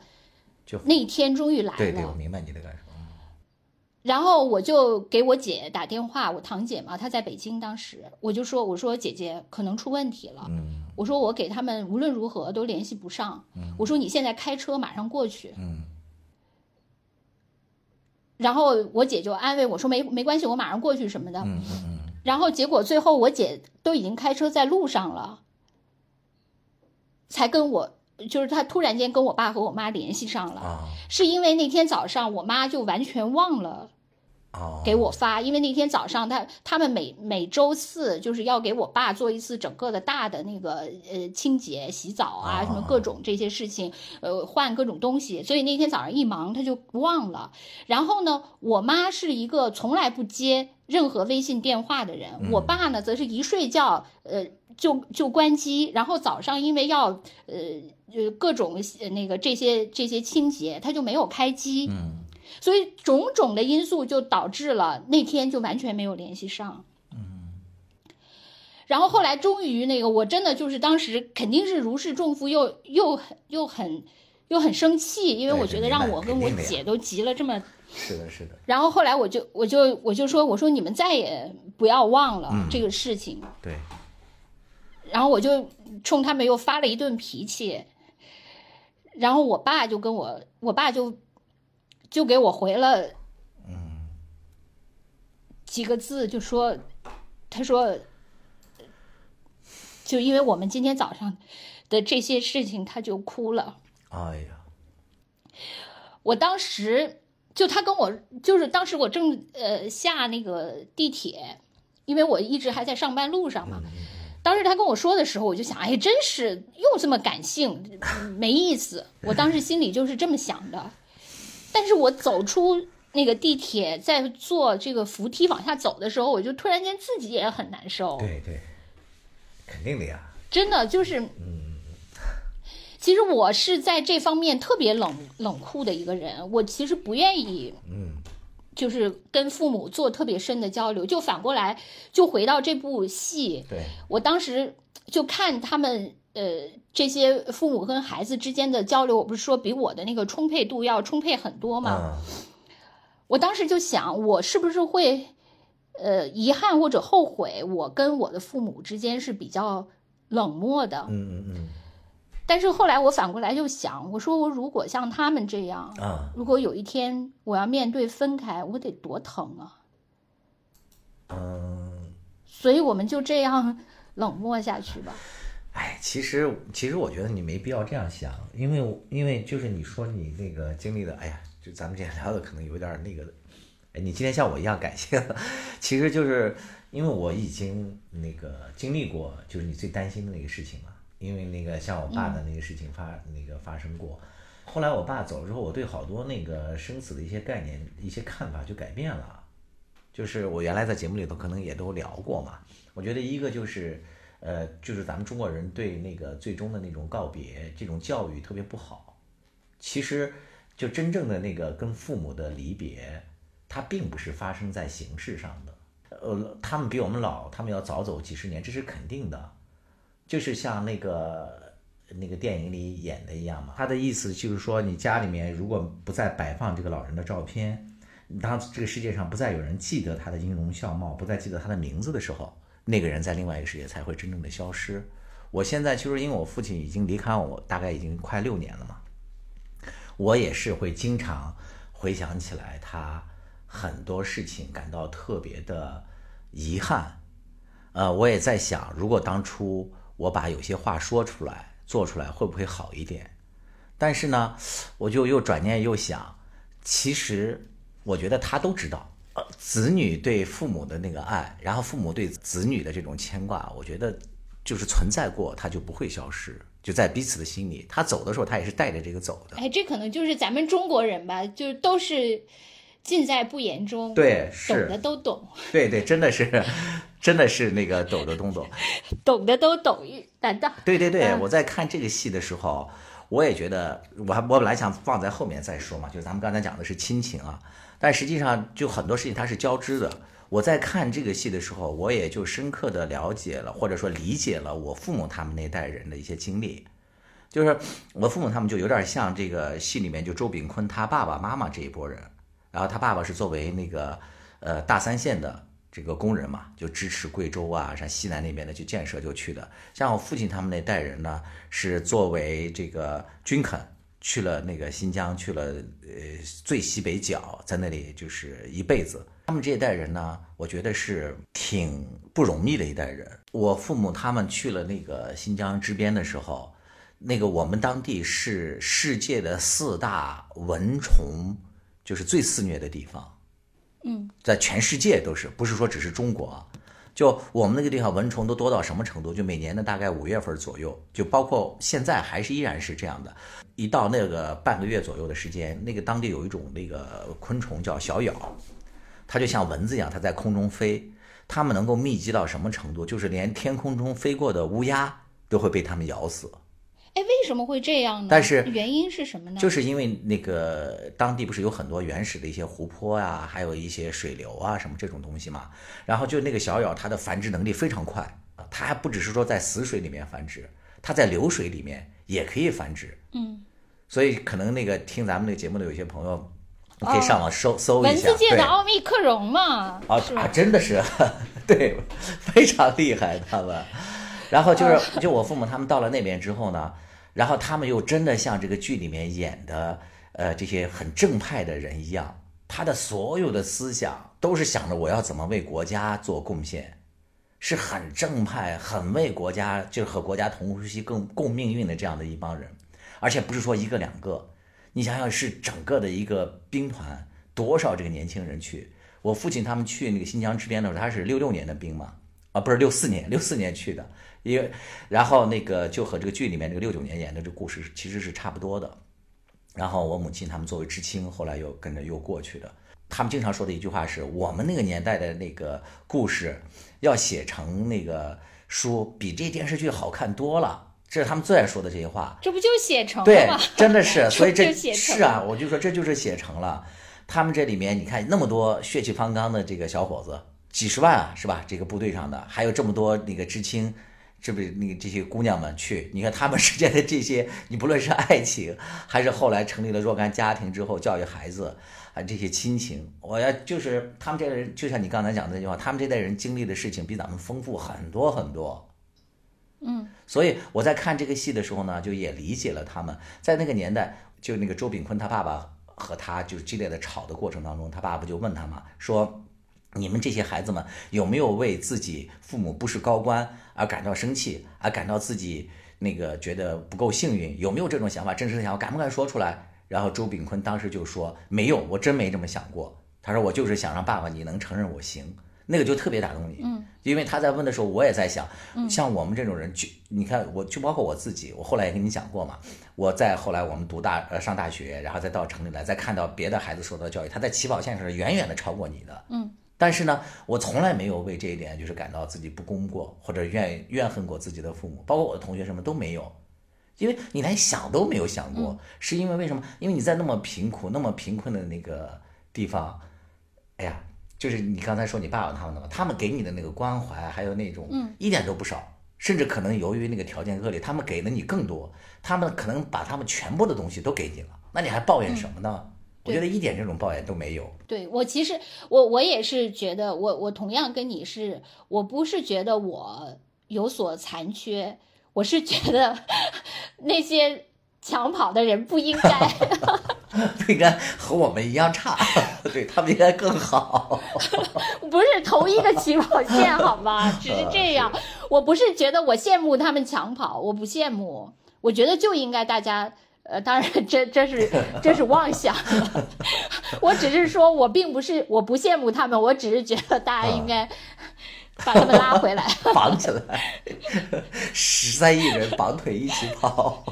就那一天终于来了。对对，我明白你的感受。嗯然后我就给我姐打电话，我堂姐嘛，她在北京，当时我就说，我说姐姐可能出问题了，嗯我说我给他们无论如何都联系不上，我说你现在开车马上过去，嗯然后我姐就安慰我说没没关系，我马上过去什么的，嗯嗯嗯，然后结果最后我姐都已经开车在路上了，才跟我，就是她突然间跟我爸和我妈联系上了，啊是因为那天早上我妈就完全忘了。哦，给我发，因为那天早上他他们每每周四就是要给我爸做一次整个的大的那个呃清洁、洗澡啊，哦什么各种这些事情，呃换各种东西，所以那天早上一忙他就忘了。然后呢，我妈是一个从来不接任何微信电话的人，我爸呢则是一睡觉呃就就关机，然后早上因为要呃呃各种呃那个这些这些清洁，他就没有开机。嗯所以种种的因素就导致了那天就完全没有联系上。然后后来终于那个，我真的就是当时肯定是如释重负，又又又很又很生气，因为我觉得让我跟我姐都急了这么。是的，是的，然后后来我就我就我就说我说你们再也不要忘了嗯这个事情。对，然后我就冲他们又发了一顿脾气，然后我爸就跟我，我爸就就给我回了，几个字，就说，他说，就因为我们今天早上的这些事情，他就哭了。哎呀，我当时就他跟我就是当时我正呃下那个地铁，因为我一直还在上班路上嘛。当时他跟我说的时候，我就想，哎，真是又这么感性，没意思。我当时心里就是这么想的。但是我走出那个地铁，在坐这个扶梯往下走的时候，我就突然间自己也很难受。对对，肯定的呀，真的就是，其实我是在这方面特别冷冷酷的一个人，我其实不愿意嗯就是跟父母做特别深的交流。就反过来，就回到这部戏，对我当时就看他们呃这些父母跟孩子之间的交流，我不是说比我的那个充沛度要充沛很多吗？嗯我当时就想，我是不是会，呃，遗憾或者后悔，我跟我的父母之间是比较冷漠的。嗯嗯嗯但是后来我反过来就想，我说我如果像他们这样，啊，如果有一天我要面对分开，我得多疼啊！嗯，所以我们就这样冷漠下去吧。哎，其实其实我觉得你没必要这样想，因为因为就是你说你那个经历的，哎呀，就咱们今天聊的可能有点那个，哎，你今天像我一样感谢了，[LAUGHS] 其实就是因为我已经那个经历过，就是你最担心的那个事情嘛，因为那个像我爸的那个事情发、那个发生过，后来我爸走了之后，我对好多那个生死的一些概念、一些看法就改变了。就是我原来在节目里头可能也都聊过嘛。我觉得一个就是，呃，就是咱们中国人对那个最终的那种告别，这种教育特别不好。其实，就真正的那个跟父母的离别，它并不是发生在形式上的。呃，他们比我们老，他们要早走几十年，这是肯定的。就是像那个那个电影里演的一样嘛。他的意思就是说，你家里面如果不再摆放这个老人的照片，当这个世界上不再有人记得他的音容笑貌，不再记得他的名字的时候，那个人在另外一个世界才会真正的消失。我现在其实因为我父亲已经离开我，大概已经快六年了嘛，我也是会经常回想起来他很多事情，感到特别的遗憾。呃，我也在想，如果当初我把有些话说出来、做出来，会不会好一点？但是呢，我就又转念又想，其实我觉得他都知道，呃，子女对父母的那个爱，然后父母对子女的这种牵挂，我觉得就是存在过，他就不会消失，就在彼此的心里。他走的时候，他也是带着这个走的。哎，这可能就是咱们中国人吧，就是都是尽在不言中，对，懂是的都懂，对对，真的是，[LAUGHS] 真的是那个懂的懂懂。[LAUGHS] 懂的都懂，难道？对对对，嗯我在看这个戏的时候，我也觉得，我还我本来想放在后面再说嘛，就是咱们刚才讲的是亲情啊，但实际上就很多事情它是交织的。我在看这个戏的时候，我也就深刻的了解了，或者说理解了我父母他们那代人的一些经历。就是我父母他们就有点像这个戏里面就周炳坤他爸爸妈妈这一波人，然后他爸爸是作为那个呃大三线的这个工人嘛，就支持贵州啊，像西南那边的去建设就去的。像我父亲他们那代人呢，是作为这个军垦去了那个新疆，去了呃最西北角，在那里就是一辈子。他们这一代人呢，我觉得是挺不容易的一代人。我父母他们去了那个新疆支边的时候，那个我们当地是世界的四大蚊虫，就是最肆虐的地方。嗯，在全世界都是，不是说只是中国啊。就我们那个地方蚊虫都多到什么程度？就每年的大概五月份左右，就包括现在还是依然是这样的。一到那个半个月左右的时间，那个当地有一种那个昆虫叫小咬，它就像蚊子一样，它在空中飞。它们能够密集到什么程度？就是连天空中飞过的乌鸦都会被它们咬死。哎，为什么会这样呢？但是原因是什么呢？就是因为那个当地不是有很多原始的一些湖泊啊，还有一些水流啊什么这种东西嘛。然后就那个小咬，它的繁殖能力非常快啊，它还不只是说在死水里面繁殖，它在流水里面也可以繁殖。嗯，所以可能那个听咱们那个节目的有些朋友，你可以上网搜、搜一下。文字界的奥密克戎嘛，啊啊，真的是，[LAUGHS] 对，非常厉害他们。然后就是，就我父母他们到了那边之后呢，然后他们又真的像这个剧里面演的，呃，这些很正派的人一样，他的所有的思想都是想着我要怎么为国家做贡献，是很正派、很为国家，就是和国家同呼吸、共共命运的这样的一帮人，而且不是说一个两个，你想想是整个的一个兵团，多少这个年轻人去。我父亲他们去那个新疆支边的时候，他是六六年的兵嘛，啊，不是六四年，六四年去的，因为然后那个就和这个剧里面这个六九年演的这故事其实是差不多的。然后我母亲他们作为知青，后来又跟着又过去的。他们经常说的一句话是：我们那个年代的那个故事，要写成那个书，比这电视剧好看多了。这是他们最爱说的这些话。这不就写成了对吗？，真的是，[LAUGHS] 所以这是啊，我就说这就是写成了。他们这里面你看那么多血气方刚的这个小伙子，几十万啊，是吧？这个部队上的还有这么多那个知青，是不是那个这些姑娘们去？你看他们之间的这些，你不论是爱情，还是后来成立了若干家庭之后教育孩子啊这些亲情，我要就是他们这代人，就像你刚才讲的那句话，他们这代人经历的事情比咱们丰富很多很多。嗯，所以我在看这个戏的时候呢，就也理解了他们在那个年代，就那个周炳坤他爸爸和他就激烈的吵的过程当中，他爸爸就问他嘛，说你们这些孩子们有没有为自己父母不是高官而感到生气，而感到自己那个觉得不够幸运，有没有这种想法？真实的想法敢不敢说出来？然后周炳坤当时就说没有，我真没这么想过。他说我就是想让爸爸你能承认我行。那个就特别打动你，嗯，因为他在问的时候，我也在想，像我们这种人，就你看，我就包括我自己，我后来也跟你讲过嘛，我在后来我们读大呃上大学，然后再到城里来，再看到别的孩子受到教育，他在起跑线上是远远的超过你的，嗯，但是呢，我从来没有为这一点就是感到自己不公过，或者怨怨恨过自己的父母，包括我的同学什么都没有，因为你连想都没有想过，是因为为什么？因为你在那么贫苦、那么贫困的那个地方，哎呀。就是你刚才说你爸爸他们的嘛，他们给你的那个关怀，还有那种，一点都不少，甚至可能由于那个条件恶劣，他们给了你更多，他们可能把他们全部的东西都给你了，那你还抱怨什么呢？我觉得一点这种抱怨都没有。对我其实我我也是觉得，我我同样跟你是，我不是觉得我有所残缺，我是觉得 [LAUGHS] 那些抢跑的人不应该。[LAUGHS] [LAUGHS] 不应该和我们一样差，对他们应该更好。不是同一个起跑线，好吗？只是这样。我不是觉得我羡慕他们抢跑，我不羡慕。我觉得就应该大家，呃，当然这这是这是妄想。[LAUGHS] 我只是说我并不是我不羡慕他们，我只是觉得大家应该把他们拉回来，[LAUGHS] 绑起来，十三亿人绑腿一起跑。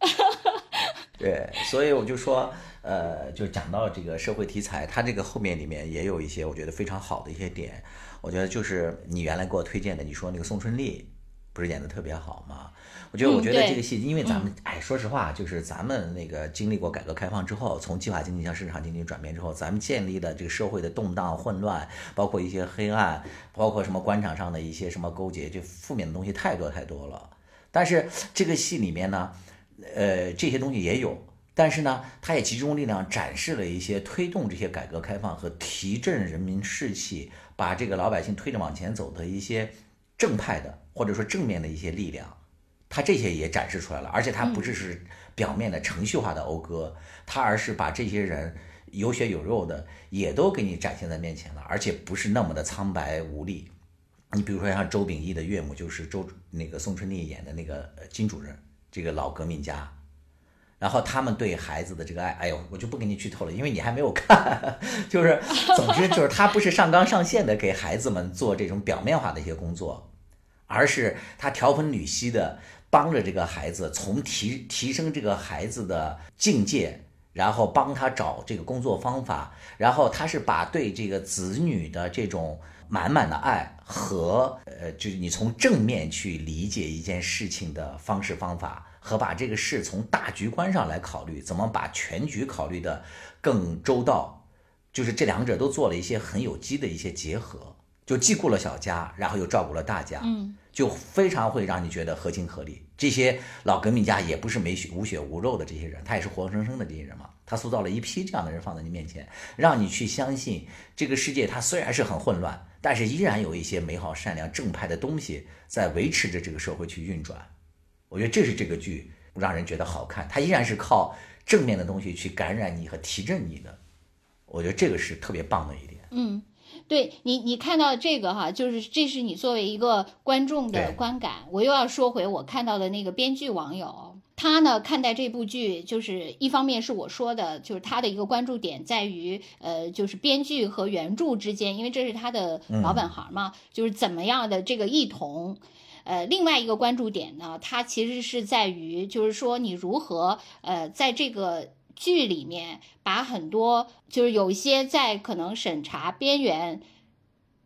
[LAUGHS] 对，所以我就说，呃，就讲到这个社会题材，它这个后面里面也有一些我觉得非常好的一些点。我觉得就是你原来给我推荐的，你说那个宋春丽不是演的特别好吗？我觉得，我觉得这个戏，因为咱们，哎，说实话，就是咱们那个经历过改革开放之后，从计划经济向市场经济转变之后，咱们建立的这个社会的动荡混乱，包括一些黑暗，包括什么官场上的一些什么勾结，就负面的东西太多太多了。但是这个戏里面呢？呃，这些东西也有，但是呢，他也集中力量展示了一些推动这些改革开放和提振人民士气，把这个老百姓推着往前走的一些正派的或者说正面的一些力量，他这些也展示出来了。而且他不只是表面的程序化的讴歌，他而是把这些人有血有肉的也都给你展现在面前了，而且不是那么的苍白无力。你比如说像周秉义的岳母，就是周那个宋春丽演的那个金主任。这个老革命家，然后他们对孩子的这个爱，哎呦，我就不给你剧透了，因为你还没有看。就是，[LAUGHS] 总之就是他不是上纲上线的给孩子们做这种表面化的一些工作，而是他条分缕析的帮着这个孩子从提提升这个孩子的境界，然后帮他找这个工作方法，然后他是把对这个子女的这种。满满的爱和呃，就是你从正面去理解一件事情的方式方法，和把这个事从大局观上来考虑，怎么把全局考虑的更周到，就是这两者都做了一些很有机的一些结合，就既顾了小家，然后又照顾了大家，嗯，就非常会让你觉得合情合理。这些老革命家也不是没血无血无肉的这些人，他也是活生生的这些人嘛。他塑造了一批这样的人放在你面前，让你去相信这个世界它虽然是很混乱。但是依然有一些美好、善良、正派的东西在维持着这个社会去运转，我觉得这是这个剧让人觉得好看。它依然是靠正面的东西去感染你和提振你的，我觉得这个是特别棒的一点。嗯，对你，你看到这个哈，就是这是你作为一个观众的观感。我又要说回我看到的那个编剧网友。他呢看待这部剧，就是一方面是我说的，就是他的一个关注点在于，呃，就是编剧和原著之间，因为这是他的老本行嘛，就是怎么样的这个异同。呃，另外一个关注点呢，它其实是在于，就是说你如何呃在这个剧里面把很多就是有一些在可能审查边缘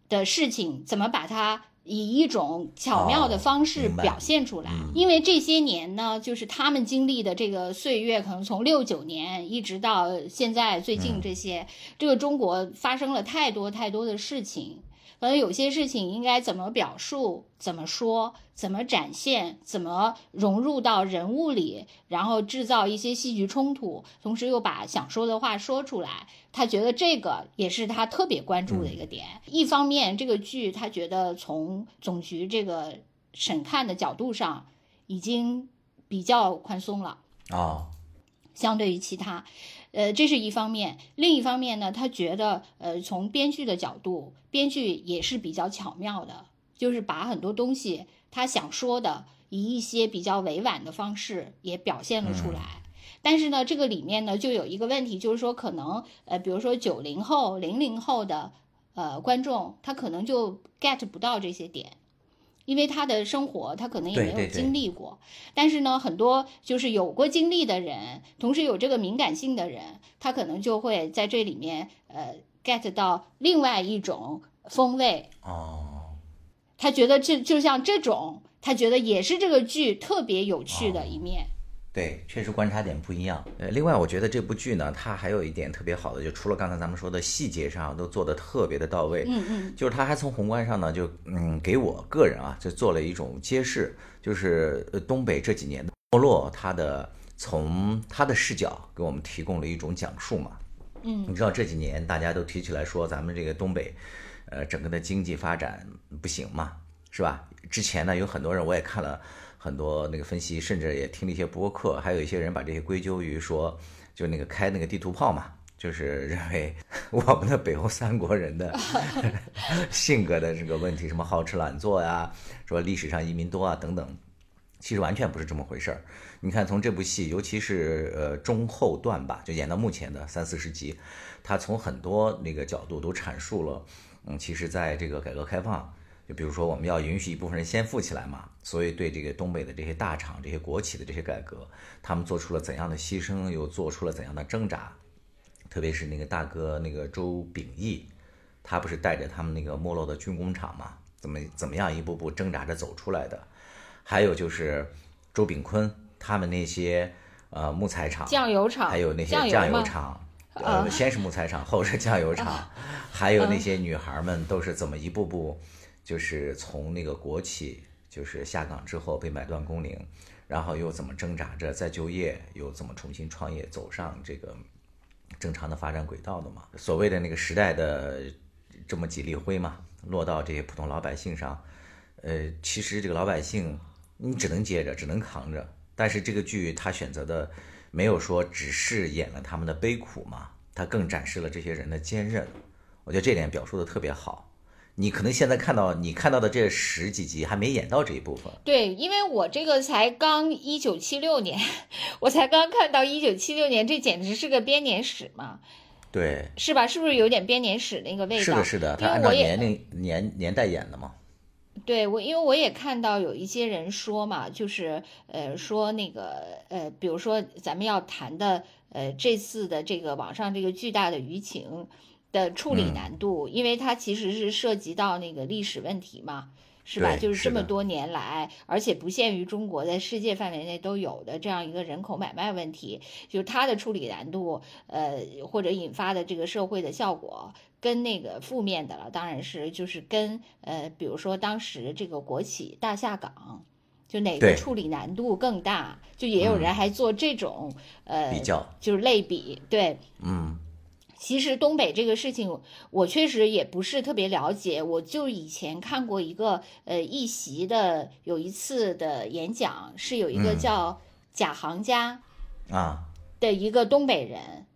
的事情，怎么把它以一种巧妙的方式表现出来。因为这些年呢，就是他们经历的这个岁月，可能从六九年一直到现在最近这些，这个中国发生了太多太多的事情。可能有些事情应该怎么表述、怎么说、怎么展现、怎么融入到人物里，然后制造一些戏剧冲突，同时又把想说的话说出来。他觉得这个也是他特别关注的一个点。一方面，这个剧他觉得从总局这个审看的角度上已经比较宽松了。哦，相对于其他，呃，这是一方面。另一方面呢，他觉得，呃，从编剧的角度，编剧也是比较巧妙的，就是把很多东西他想说的，以一些比较委婉的方式也表现了出来。但是呢，这个里面呢，就有一个问题，就是说，可能，呃，比如说九零后、零零后的，呃，观众，他可能就 get 不到这些点。因为他的生活，他可能也没有对对对经历过，但是呢，很多就是有过经历的人，同时有这个敏感性的人，他可能就会在这里面呃 get 到另外一种风味。哦，他觉得这就像这种，他觉得也是这个剧特别有趣的一面。对，确实观察点不一样。呃，另外我觉得这部剧呢，它还有一点特别好的，就除了刚才咱们说的细节上都做得特别的到位，嗯嗯，就是它还从宏观上呢，就嗯给我个人啊，就做了一种揭示，就是呃东北这几年的没落，它的从它的视角给我们提供了一种讲述嘛。嗯，你知道这几年大家都提起来说咱们这个东北，呃，整个的经济发展不行嘛，是吧？之前呢有很多人我也看了很多那个分析，甚至也听了一些播客，还有一些人把这些归咎于说，就那个开那个地图炮嘛。就是认为 [LAUGHS] 我们的北欧三国人的 [LAUGHS] 性格的这个问题，什么好吃懒做呀，说历史上移民多啊等等，其实完全不是这么回事儿。你看，从这部戏，尤其是呃中后段吧，就演到目前的三四十集，他从很多那个角度都阐述了，嗯，其实在这个改革开放，就比如说我们要允许一部分人先富起来嘛，所以对这个东北的这些大厂、这些国企的这些改革，他们做出了怎样的牺牲，又做出了怎样的挣扎。特别是那个大哥那个周秉义，他不是带着他们那个没落的军工厂嘛，怎么怎么样一步步挣扎着走出来的？还有就是周炳坤他们那些呃木材厂、酱油厂，还有那些酱油厂，呃，先是木材厂，后是酱油厂，还有那些女孩们都是怎么一步步，就是从那个国企就是下岗之后被买断工龄，然后又怎么挣扎着再就业，又怎么重新创业，走上这个正常的发展轨道的嘛？所谓的那个时代的这么几粒灰嘛，落到这些普通老百姓上，呃，其实这个老百姓你只能接着，只能扛着。但是这个剧他选择的没有说只是演了他们的悲苦嘛，他更展示了这些人的坚韧。我觉得这点表述的特别好。你可能现在看到你看到的这十几集还没演到这一部分，对，因为我这个才刚一九七六年，[LAUGHS] 我才刚看到一九七六年，这简直是个编年史嘛，对，是吧？是不是有点编年史那个味道？是的，是的，因他按照年龄年年代演的嘛。对我，因为我也看到有一些人说嘛，就是呃说那个呃，比如说咱们要谈的呃这次的这个网上这个巨大的舆情的处理嗯。难度，因为它其实是涉及到那个历史问题嘛。是吧？就是这么多年来，而且不限于中国，在世界范围内都有的这样一个人口买卖问题，就是它的处理难度，呃，或者引发的这个社会的效果，跟那个负面的了，当然是就是跟呃，比如说当时这个国企大下岗，就哪个处理难度更大，就也有人还做这种、呃比较，就是类比，对，嗯，其实东北这个事情，我确实也不是特别了解。我就以前看过一个呃一席的有一次的演讲，是有一个嗯叫贾行家啊，的一个东北人，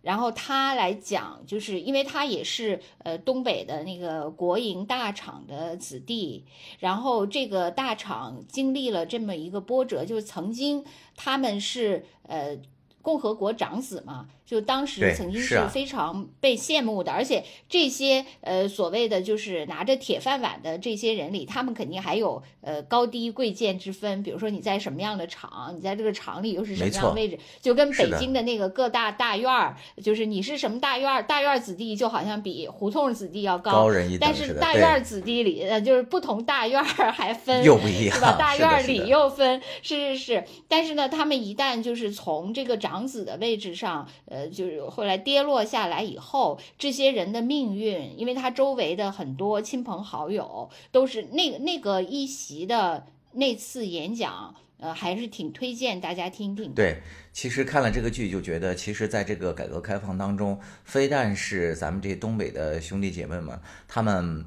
然后他来讲，就是因为他也是呃东北的那个国营大厂的子弟，然后这个大厂经历了这么一个波折，就是曾经他们是呃共和国长子嘛，就当时曾经是非常被羡慕的，而且这些呃所谓的就是拿着铁饭碗的这些人里，他们肯定还有呃高低贵贱之分。比如说你在什么样的厂，你在这个厂里又是什么样的位置，就跟北京的那个各大大院儿，就是你是什么大院儿，大院儿子弟就好像比胡同子弟要高人一等但是大院儿子弟里，呃，就是不同大院儿还分，又不一样是吧？大院儿里又分，是是是。但是呢，他们一旦就是从这个长子的位置上，呃，就是后来跌落下来以后，这些人的命运，因为他周围的很多亲朋好友都是那个那个一席的那次演讲，呃，还是挺推荐大家听听。对，其实看了这个剧就觉得，其实在这个改革开放当中，非但是咱们这些东北的兄弟姐妹们，他们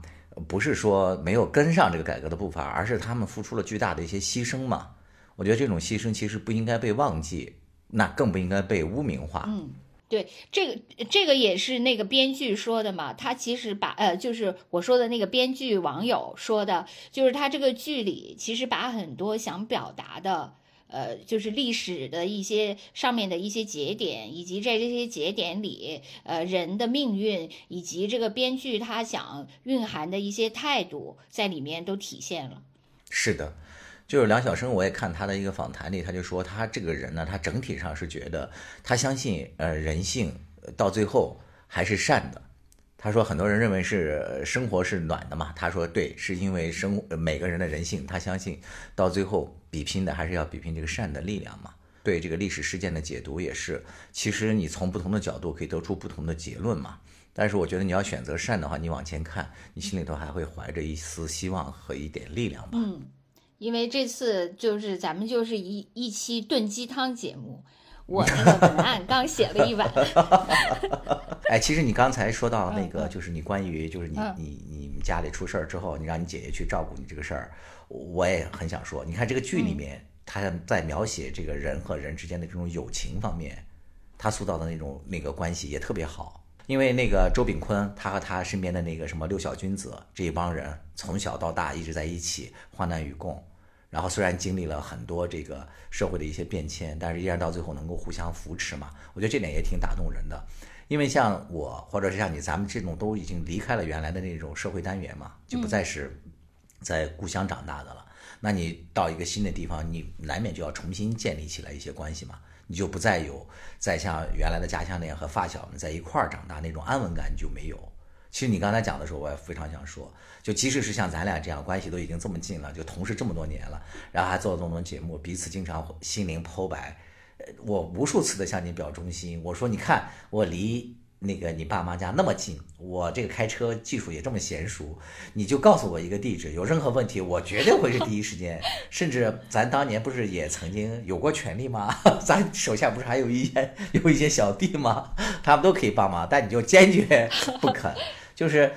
不是说没有跟上这个改革的步伐，而是他们付出了巨大的一些牺牲嘛。我觉得这种牺牲其实不应该被忘记，那更不应该被污名化。嗯，对，这个这个也是那个编剧说的嘛，他其实把呃，就是我说的那个编剧网友说的，就是他这个剧里其实把很多想表达的。呃，就是历史的一些上面的一些节点，以及在这些节点里，呃，人的命运，以及这个编剧他想蕴含的一些态度，在里面都体现了。是的，就是梁晓声，我也看他的一个访谈里，他就说他这个人呢，他整体上是觉得他相信呃人性到最后还是善的。他说很多人认为是生活是暖的嘛，他说对，是因为生每个人的人性，他相信到最后比拼的还是要比拼这个善的力量嘛。对这个历史事件的解读也是，其实你从不同的角度可以得出不同的结论嘛。但是我觉得你要选择善的话，你往前看，你心里头还会怀着一丝希望和一点力量吧。因为这次就是咱们就是一一期炖鸡汤节目，我那个文 [LAUGHS] 案刚写了一晚。[LAUGHS] 哎，其实你刚才说到那嗯个，就是你关于就是你嗯你你们家里出事儿之后，你让你姐姐去照顾你这个事儿，我也很想说，你看这个剧里嗯面，他在描写这个人和人之间的这种友情方面，他塑造的那种那个关系也特别好。因为那个周炳坤，他和他身边的那个什么六小君子这一帮人，从小到大一直在一起，患难与共。然后虽然经历了很多这个社会的一些变迁，但是依然到最后能够互相扶持嘛，[LAUGHS] 我觉得这点也挺打动人的。因为像我或者是像你，咱们这种都已经离开了原来的那种社会单元嘛，就不再是在故乡长大的了。那你到一个新的地方，你难免就要重新建立起来一些关系嘛，你就不再有再像原来的家乡那样和发小们在一块儿长大那种安稳感你就没有。其实你刚才讲的时候，我也非常想说，就即使是像咱俩这样关系都已经这么近了，就同事这么多年了，然后还做了这么多节目，彼此经常心灵剖白，我无数次的向你表忠心，我说你看我离那个你爸妈家那么近，我这个开车技术也这么娴熟，你就告诉我一个地址，有任何问题我绝对会是第一时间，[LAUGHS] 甚至咱当年不是也曾经有过权利吗？[LAUGHS] 咱手下不是还有一些有一些小弟吗？他们都可以帮忙，但你就坚决 [LAUGHS] 不肯，就是。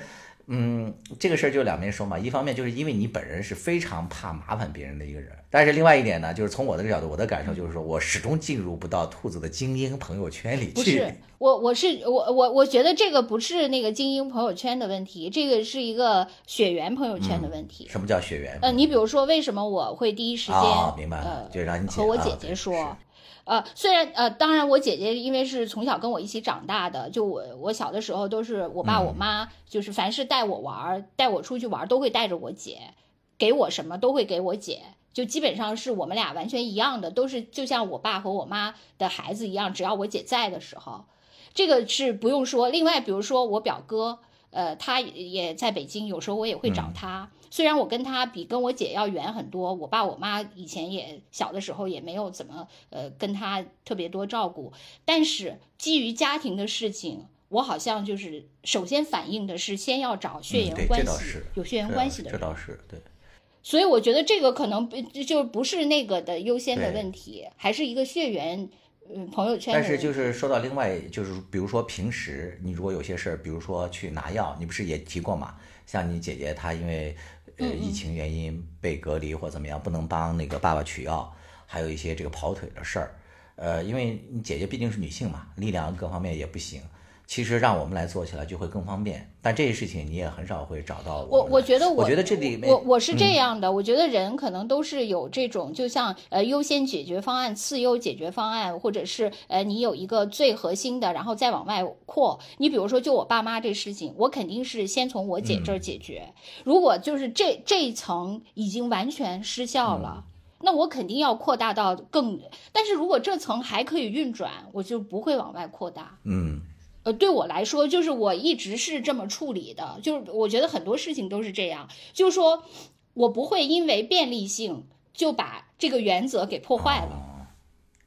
嗯，这个事儿就两面说嘛。一方面就是因为你本人是非常怕麻烦别人的一个人，但是另外一点呢，就是从我的这个角度，我的感受就是说我始终进入不到兔子的精英朋友圈里去。不是我，我是我我我觉得这个不是那个精英朋友圈的问题，这个是一个血缘朋友圈的问题。什么叫血缘？呃，你比如说，为什么我会第一时间、哦明白呃了，就让你和我姐姐说，是呃，虽然呃，当然我姐姐因为是从小跟我一起长大的，就我我小的时候都是我爸我嗯妈，就是凡是带我玩儿、带我出去玩儿，都会带着我姐，给我什么都会给我姐。就基本上是我们俩完全一样的，都是就像我爸和我妈的孩子一样，只要我姐在的时候，这个是不用说。另外，比如说我表哥，呃，他也也在北京，有时候我也会找嗯他。虽然我跟他比跟我姐要远很多，我爸我妈以前也小的时候也没有怎么呃跟他特别多照顾，但是基于家庭的事情，我好像就是首先反映的是先要找血缘关系、有血缘关系的人。这倒是对。所以我觉得这个可能不就不是那个的优先的问题，还是一个血缘嗯朋友圈但。是就是说到另外，就是比如说平时你如果有些事儿，比如说去拿药，你不是也提过嘛？像你姐姐她因为呃疫情原因被隔离或怎么样，不能帮那个爸爸取药，还有一些这个跑腿的事儿。呃，因为你姐姐毕竟是女性嘛，力量各方面也不行。其实让我们来做起来就会更方便。但这些事情你也很少会找到我们来我觉得我我觉得这里面嗯我我是这样的，我觉得人可能都是有这种，就像呃优先解决方案、次优解决方案，或者是呃你有一个最核心的，然后再往外扩。你比如说，就我爸妈这事情，我肯定是先从我姐这儿解决。如果就是这这一层已经完全失效了。那我肯定要扩大到更，但是如果这层还可以运转，我就不会往外扩大。嗯对我来说，就是我一直是这么处理的，就是我觉得很多事情都是这样，就是说我不会因为便利性就把这个原则给破坏了。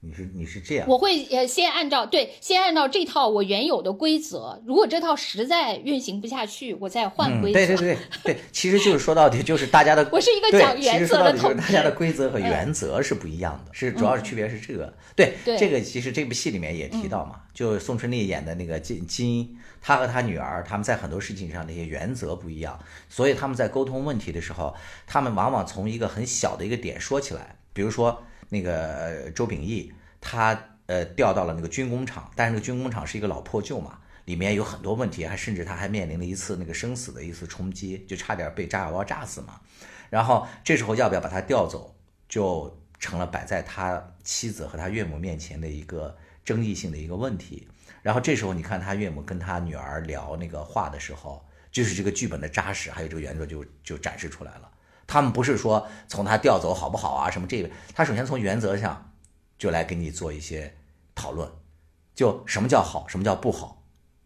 哦你是你是这样，我会呃先按照对，先按照这套我原有的规则，如果这套实在运行不下去，我再换嗯，规则。对对对 [LAUGHS] 对，其实就是说到底就是大家的，我是一个讲原其实说则的同到底就是大家的规则和嗯原则是不一样的，是主要是区别是这个。对，对这个其实这部戏里面也提到嘛，就宋春丽演的那个金金，她和她女儿他们在很多事情上的一些原则不一样，所以他们在沟通问题的时候，他们往往从一个很小的一个点说起来，比如说那个周秉义，他呃调到了那个军工厂，但是那个军工厂是一个老破旧嘛。里面有很多问题，还甚至他还面临了一次那个生死的一次冲击，就差点被炸药包炸死嘛。然后这时候要不要把他调走，就成了摆在他妻子和他岳母面前的一个争议性的一个问题。然后这时候你看他岳母跟他女儿聊那个话的时候，就是这个剧本的扎实，还有这个原著就就展示出来了。他们不是说从他调走好不好啊什么这个，他首先从原则上就来给你做一些讨论，就什么叫好，什么叫不好，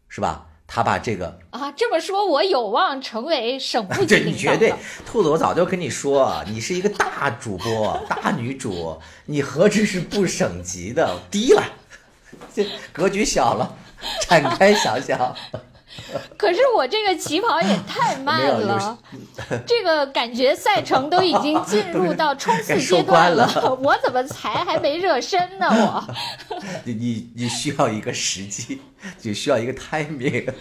是吧？他把这个啊，这么说，我有望成为省部级 [LAUGHS] 你领导绝对。，兔子，我早就跟你说，你是一个大主播、大女主，你何止是不省级的，低了，[LAUGHS] 这格局小了，展开想想，[LAUGHS] 可是我这个起跑也太慢了，[LAUGHS] 这个感觉赛程都已经进入到冲刺阶段官了 [LAUGHS] 我怎么才还没热身呢？我你你你需要一个时机，你需要一个 timing。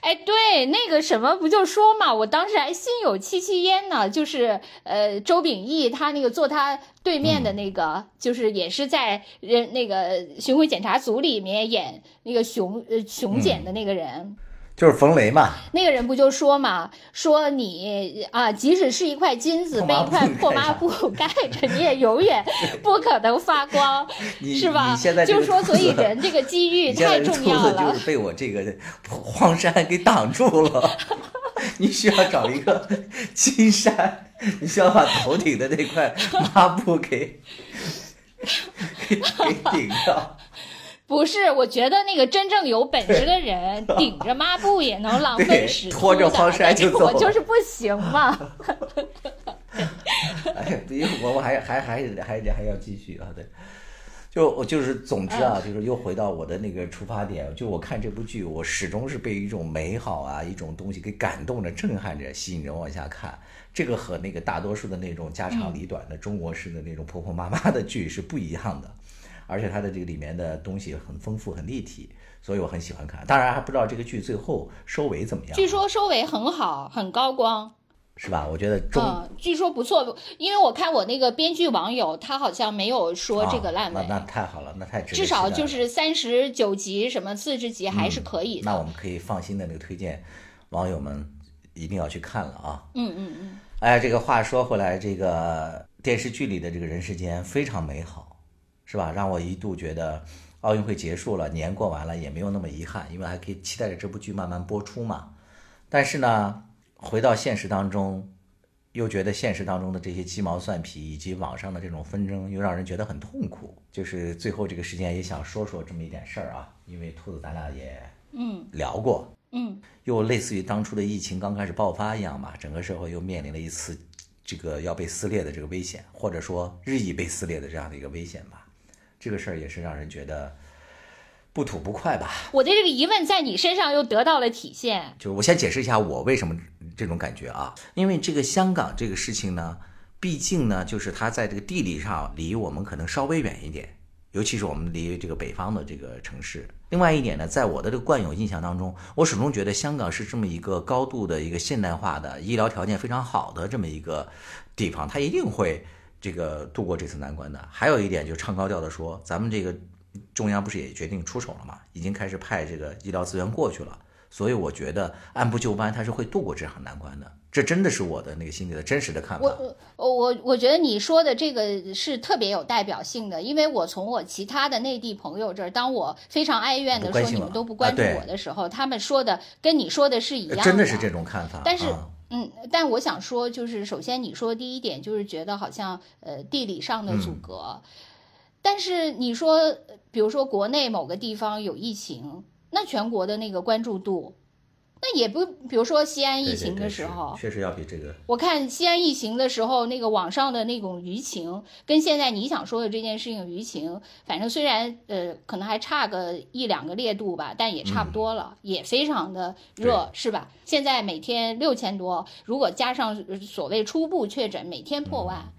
哎，对，那个什么不就说嘛，我当时还心有戚戚焉呢，就是呃，周秉义他那个坐他对面的那个，就是也是在人那个巡回检查组里面演那个熊呃熊检的那个人。就是冯雷嘛，那个人不就说嘛，说你啊，即使是一块金子被一块破抹布盖着，你也永远 [LAUGHS] 不可能发光，是吧？你现在就说，所以人这个机遇太这兔子就重要了是。被我这个荒山给挡住了，[LAUGHS] 你需要找一个金山，你需要把头顶的那块抹布给给给顶上。不是，我觉得那个真正有本事的人，[LAUGHS] 顶着抹布也能狼对分使拖着出的荒山就走我就是不行嘛。[LAUGHS] 哎，不行，我我还还还还还要继续啊，对。就我就是，总之啊，就是又回到我的那个出发点。就我看这部剧，我始终是被一种美好啊，一种东西给感动着、震撼着、吸引着往下看。这个和那个大多数的那种家长里短的中国式的那种婆婆妈妈的剧是不一样的，而且它的这个里面的东西很丰富、很立体，所以我很喜欢看。当然还不知道这个剧最后收尾怎么样，据说收尾很好，很高光。是吧？我觉得中嗯，据说不错，因为我看我那个编剧网友，他好像没有说这个烂尾，啊那那太好了，那太值得至少就是三十九集什么四十集还是可以的。那我们可以放心的那个推荐，网友们一定要去看了啊！嗯嗯嗯，哎，这个话说回来，这个电视剧里的这个人世间非常美好，是吧？让我一度觉得奥运会结束了，年过完了也没有那么遗憾，因为还可以期待着这部剧慢慢播出嘛。但是呢，回到现实当中，又觉得现实当中的这些鸡毛蒜皮以及网上的这种纷争，又让人觉得很痛苦。就是最后这个时间也想说说这么一点事儿啊，因为兔子咱俩也嗯聊过，嗯，又类似于当初的疫情刚开始爆发一样嘛，整个社会又面临了一次这个要被撕裂的这个危险，或者说日益被撕裂的这样的一个危险吧。这个事儿也是让人觉得不吐不快吧。我的这个疑问在你身上又得到了体现。就是我先解释一下我为什么这种感觉啊，因为这个香港这个事情呢，毕竟呢，就是它在这个地理上离我们可能稍微远一点，尤其是我们离这个北方的这个城市。另外一点呢，在我的这个惯有印象当中，我始终觉得香港是这么一个高度的一个现代化的医疗条件非常好的这么一个地方，它一定会这个度过这次难关的。还有一点就是唱高调的说，咱们这个中央不是也决定出手了嘛，已经开始派这个医疗资源过去了。所以我觉得按部就班，他是会度过这场难关的。这真的是我的那个心里的真实的看法。我我我我觉得你说的这个是特别有代表性的，因为我从我其他的内地朋友这儿，当我非常哀怨的说你们都不关注我的时候，他们说的跟你说的是一样的，真的是这种看法。但是，嗯，但我想说，就是首先你说第一点就是觉得好像呃地理上的阻隔，但是你说比如说国内某个地方有疫情。那全国的那个关注度，那也不，比如说西安疫情的时候，确实要比这个。我看西安疫情的时候，那个网上的那种舆情，跟现在你想说的这件事情舆情，反正虽然呃可能还差个一两个烈度吧，但也差不多了，也非常的热，是吧？现在每天六千多，如果加上所谓初步确诊，每天破万。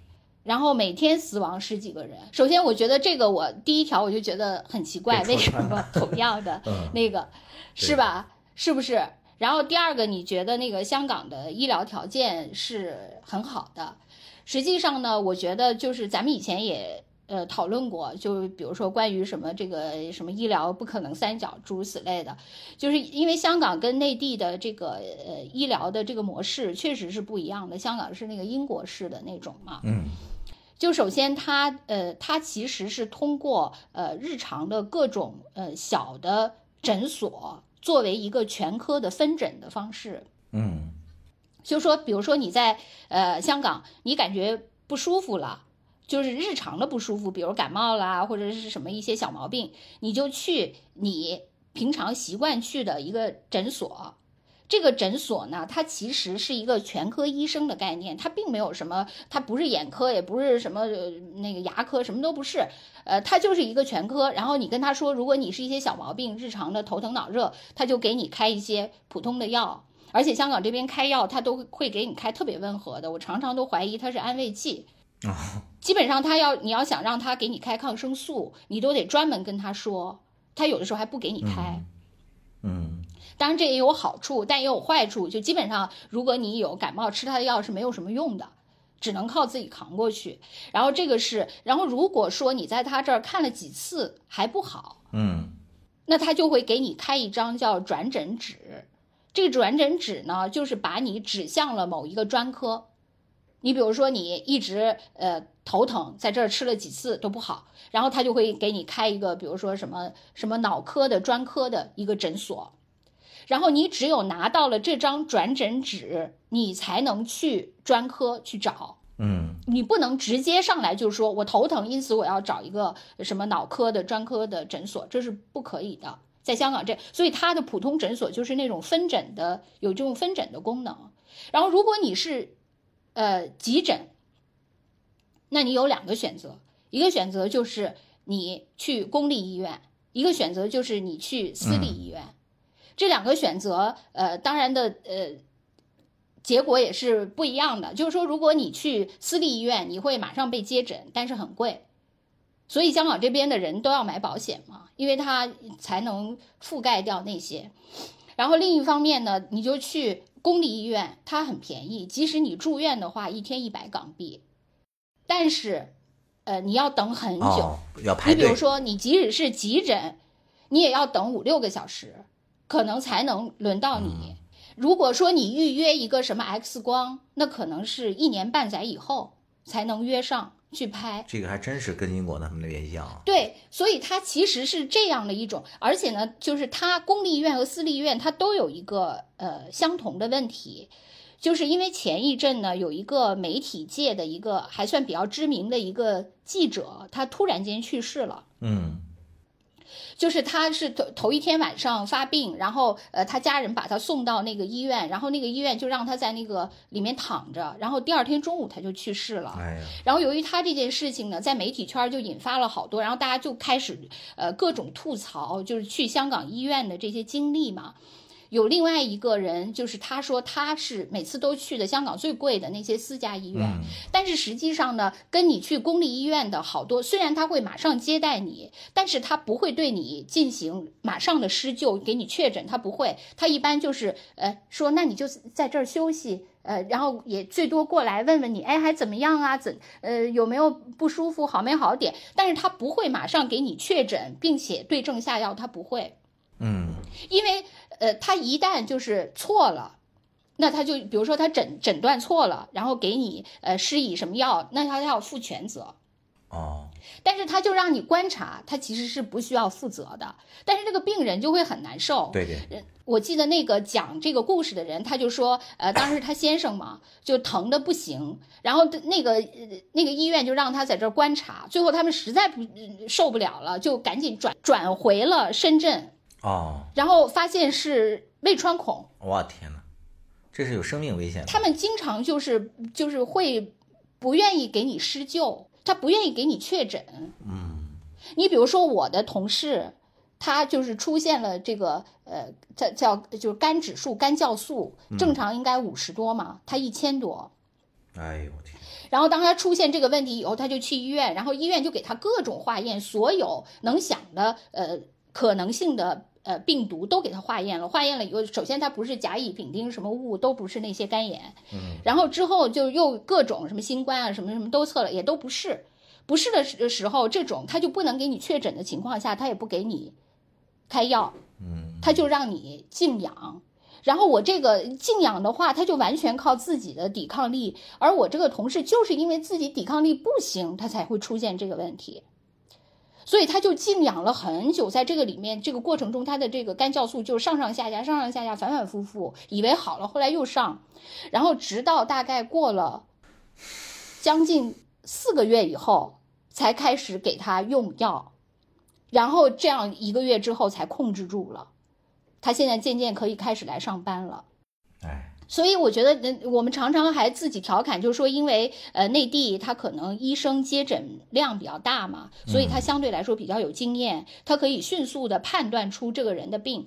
然后每天死亡十几个人。首先，我觉得这个我第一条我就觉得很奇怪，为什么同样的 [LAUGHS] 那个，是吧？是不是？然后第二个，你觉得那个香港的医疗条件是很好的？实际上呢，我觉得就是咱们以前也呃讨论过，就比如说关于什么这个什么医疗不可能三角诸如此类的，就是因为香港跟内地的这个呃医疗的这个模式确实是不一样的。香港是那个英国式的那种嘛，嗯。就首先，它呃，它其实是通过呃日常的各种呃小的诊所作为一个全科的分诊的方式。嗯，就说比如说你在呃香港，你感觉不舒服了，就是日常的不舒服，比如感冒啦或者是什么一些小毛病，你就去你平常习惯去的一个诊所。这个诊所呢，它其实是一个全科医生的概念，它并没有什么，它不是眼科，也不是什么那个牙科，什么都不是，呃，它就是一个全科。然后你跟他说，如果你是一些小毛病，日常的头疼脑热，他就给你开一些普通的药。而且香港这边开药，他都会给你开特别温和的，我常常都怀疑他是安慰剂。基本上他要你要想让他给你开抗生素，你都得专门跟他说，他有的时候还不给你开。嗯。当然这也有好处，但也有坏处。就基本上，如果你有感冒，吃他的药是没有什么用的，只能靠自己扛过去。然后这个是，然后如果说你在他这儿看了几次还不好，嗯，那他就会给你开一张叫转诊纸。这个转诊纸呢，就是把你指向了某一个专科。你比如说你一直呃头疼，在这儿吃了几次都不好，然后他就会给你开一个，比如说什么什么脑科的专科的一个诊所。然后你只有拿到了这张转诊纸，你才能去专科去找。嗯，你不能直接上来就说我头疼，因此我要找一个什么脑科的专科的诊所，这是不可以的。在香港这，所以它的普通诊所就是那种分诊的，有这种分诊的功能。然后如果你是，呃，急诊，那你有两个选择，一个选择就是你去公立医院，一个选择就是你去私立医院。这两个选择，呃，当然的，呃，结果也是不一样的。就是说，如果你去私立医院，你会马上被接诊，但是很贵，所以香港这边的人都要买保险嘛，因为它才能覆盖掉那些。然后另一方面呢，你就去公立医院，它很便宜，即使你住院的话，一天一百港币，但是，呃，你要等很久，要排队。你比如说，你即使是急诊，你也要等五六个小时。可能才能轮到你。如果说你预约一个什么 X 光，那可能是一年半载以后才能约上去拍。这个还真是跟英国他们那边一样。对，所以它其实是这样的一种，而且呢，就是它公立医院和私立医院它都有一个呃相同的问题，就是因为前一阵呢，有一个媒体界的一个还算比较知名的一个记者，他突然间去世了。嗯。就是他是头头一天晚上发病，然后呃他家人把他送到那个医院，然后那个医院就让他在那个里面躺着，然后第二天中午他就去世了。哎然后由于他这件事情呢，在媒体圈就引发了好多，然后大家就开始呃各种吐槽，就是去香港医院的这些经历嘛。有另外一个人，就是他说他是每次都去的香港最贵的那些私家医院，但是实际上呢，跟你去公立医院的好多，虽然他会马上接待你，但是他不会对你进行马上的施救，给你确诊，他不会，他一般就是呃说那你就在这儿休息呃，然后也最多过来问问你，哎，还怎么样啊？怎呃有没有不舒服？好没好点？但是他不会马上给你确诊，并且对症下药，他不会，嗯因为呃，他一旦就是错了。那他就比如说他诊诊断错了，然后给你呃施以什么药，那他要负全责。哦但是他就让你观察，他其实是不需要负责的。但是这个病人就会很难受。对对我记得那个讲这个故事的人，他就说，呃，当时他先生嘛，就疼的不行，然后那个呃那个医院就让他在这儿观察，最后他们实在不呃受不了了，就赶紧转转回了深圳，哦，然后发现是胃穿孔。我天哪，这是有生命危险的。他们经常就是就是会不愿意给你施救，他不愿意给你确诊。嗯你比如说我的同事，他就是出现了这个呃，叫叫就是肝指数、肝酵素正常应该五十多嘛，他一千多。哎呦我天，然后当他出现这个问题以后，他就去医院，然后医院就给他各种化验，所有能想的呃可能性的呃病毒都给他化验了。化验了以后，首先他不是甲乙丙丁什么物，都不是那些肝炎，嗯然后之后就又各种什么新冠啊什么什么都测了，也都不是。不是的时时候，这种他就不能给你确诊的情况下，他也不给你开药，嗯他就让你静养。然后我这个静养的话，他就完全靠自己的抵抗力，而我这个同事就是因为自己抵抗力不行，他才会出现这个问题。所以他就静养了很久，在这个里面，这个过程中，他的这个肝酵素就上上下下、上上下下、反反复复，以为好了，后来又上，然后直到大概过了将近四个月以后，才开始给他用药，然后这样一个月之后才控制住了。他现在渐渐可以开始来上班了。哎，所以我觉得，呃我们常常还自己调侃，就是说，因为呃内地他可能医生接诊量比较大嘛，所以他相对来说比较有经验，他可以迅速的判断出这个人的病。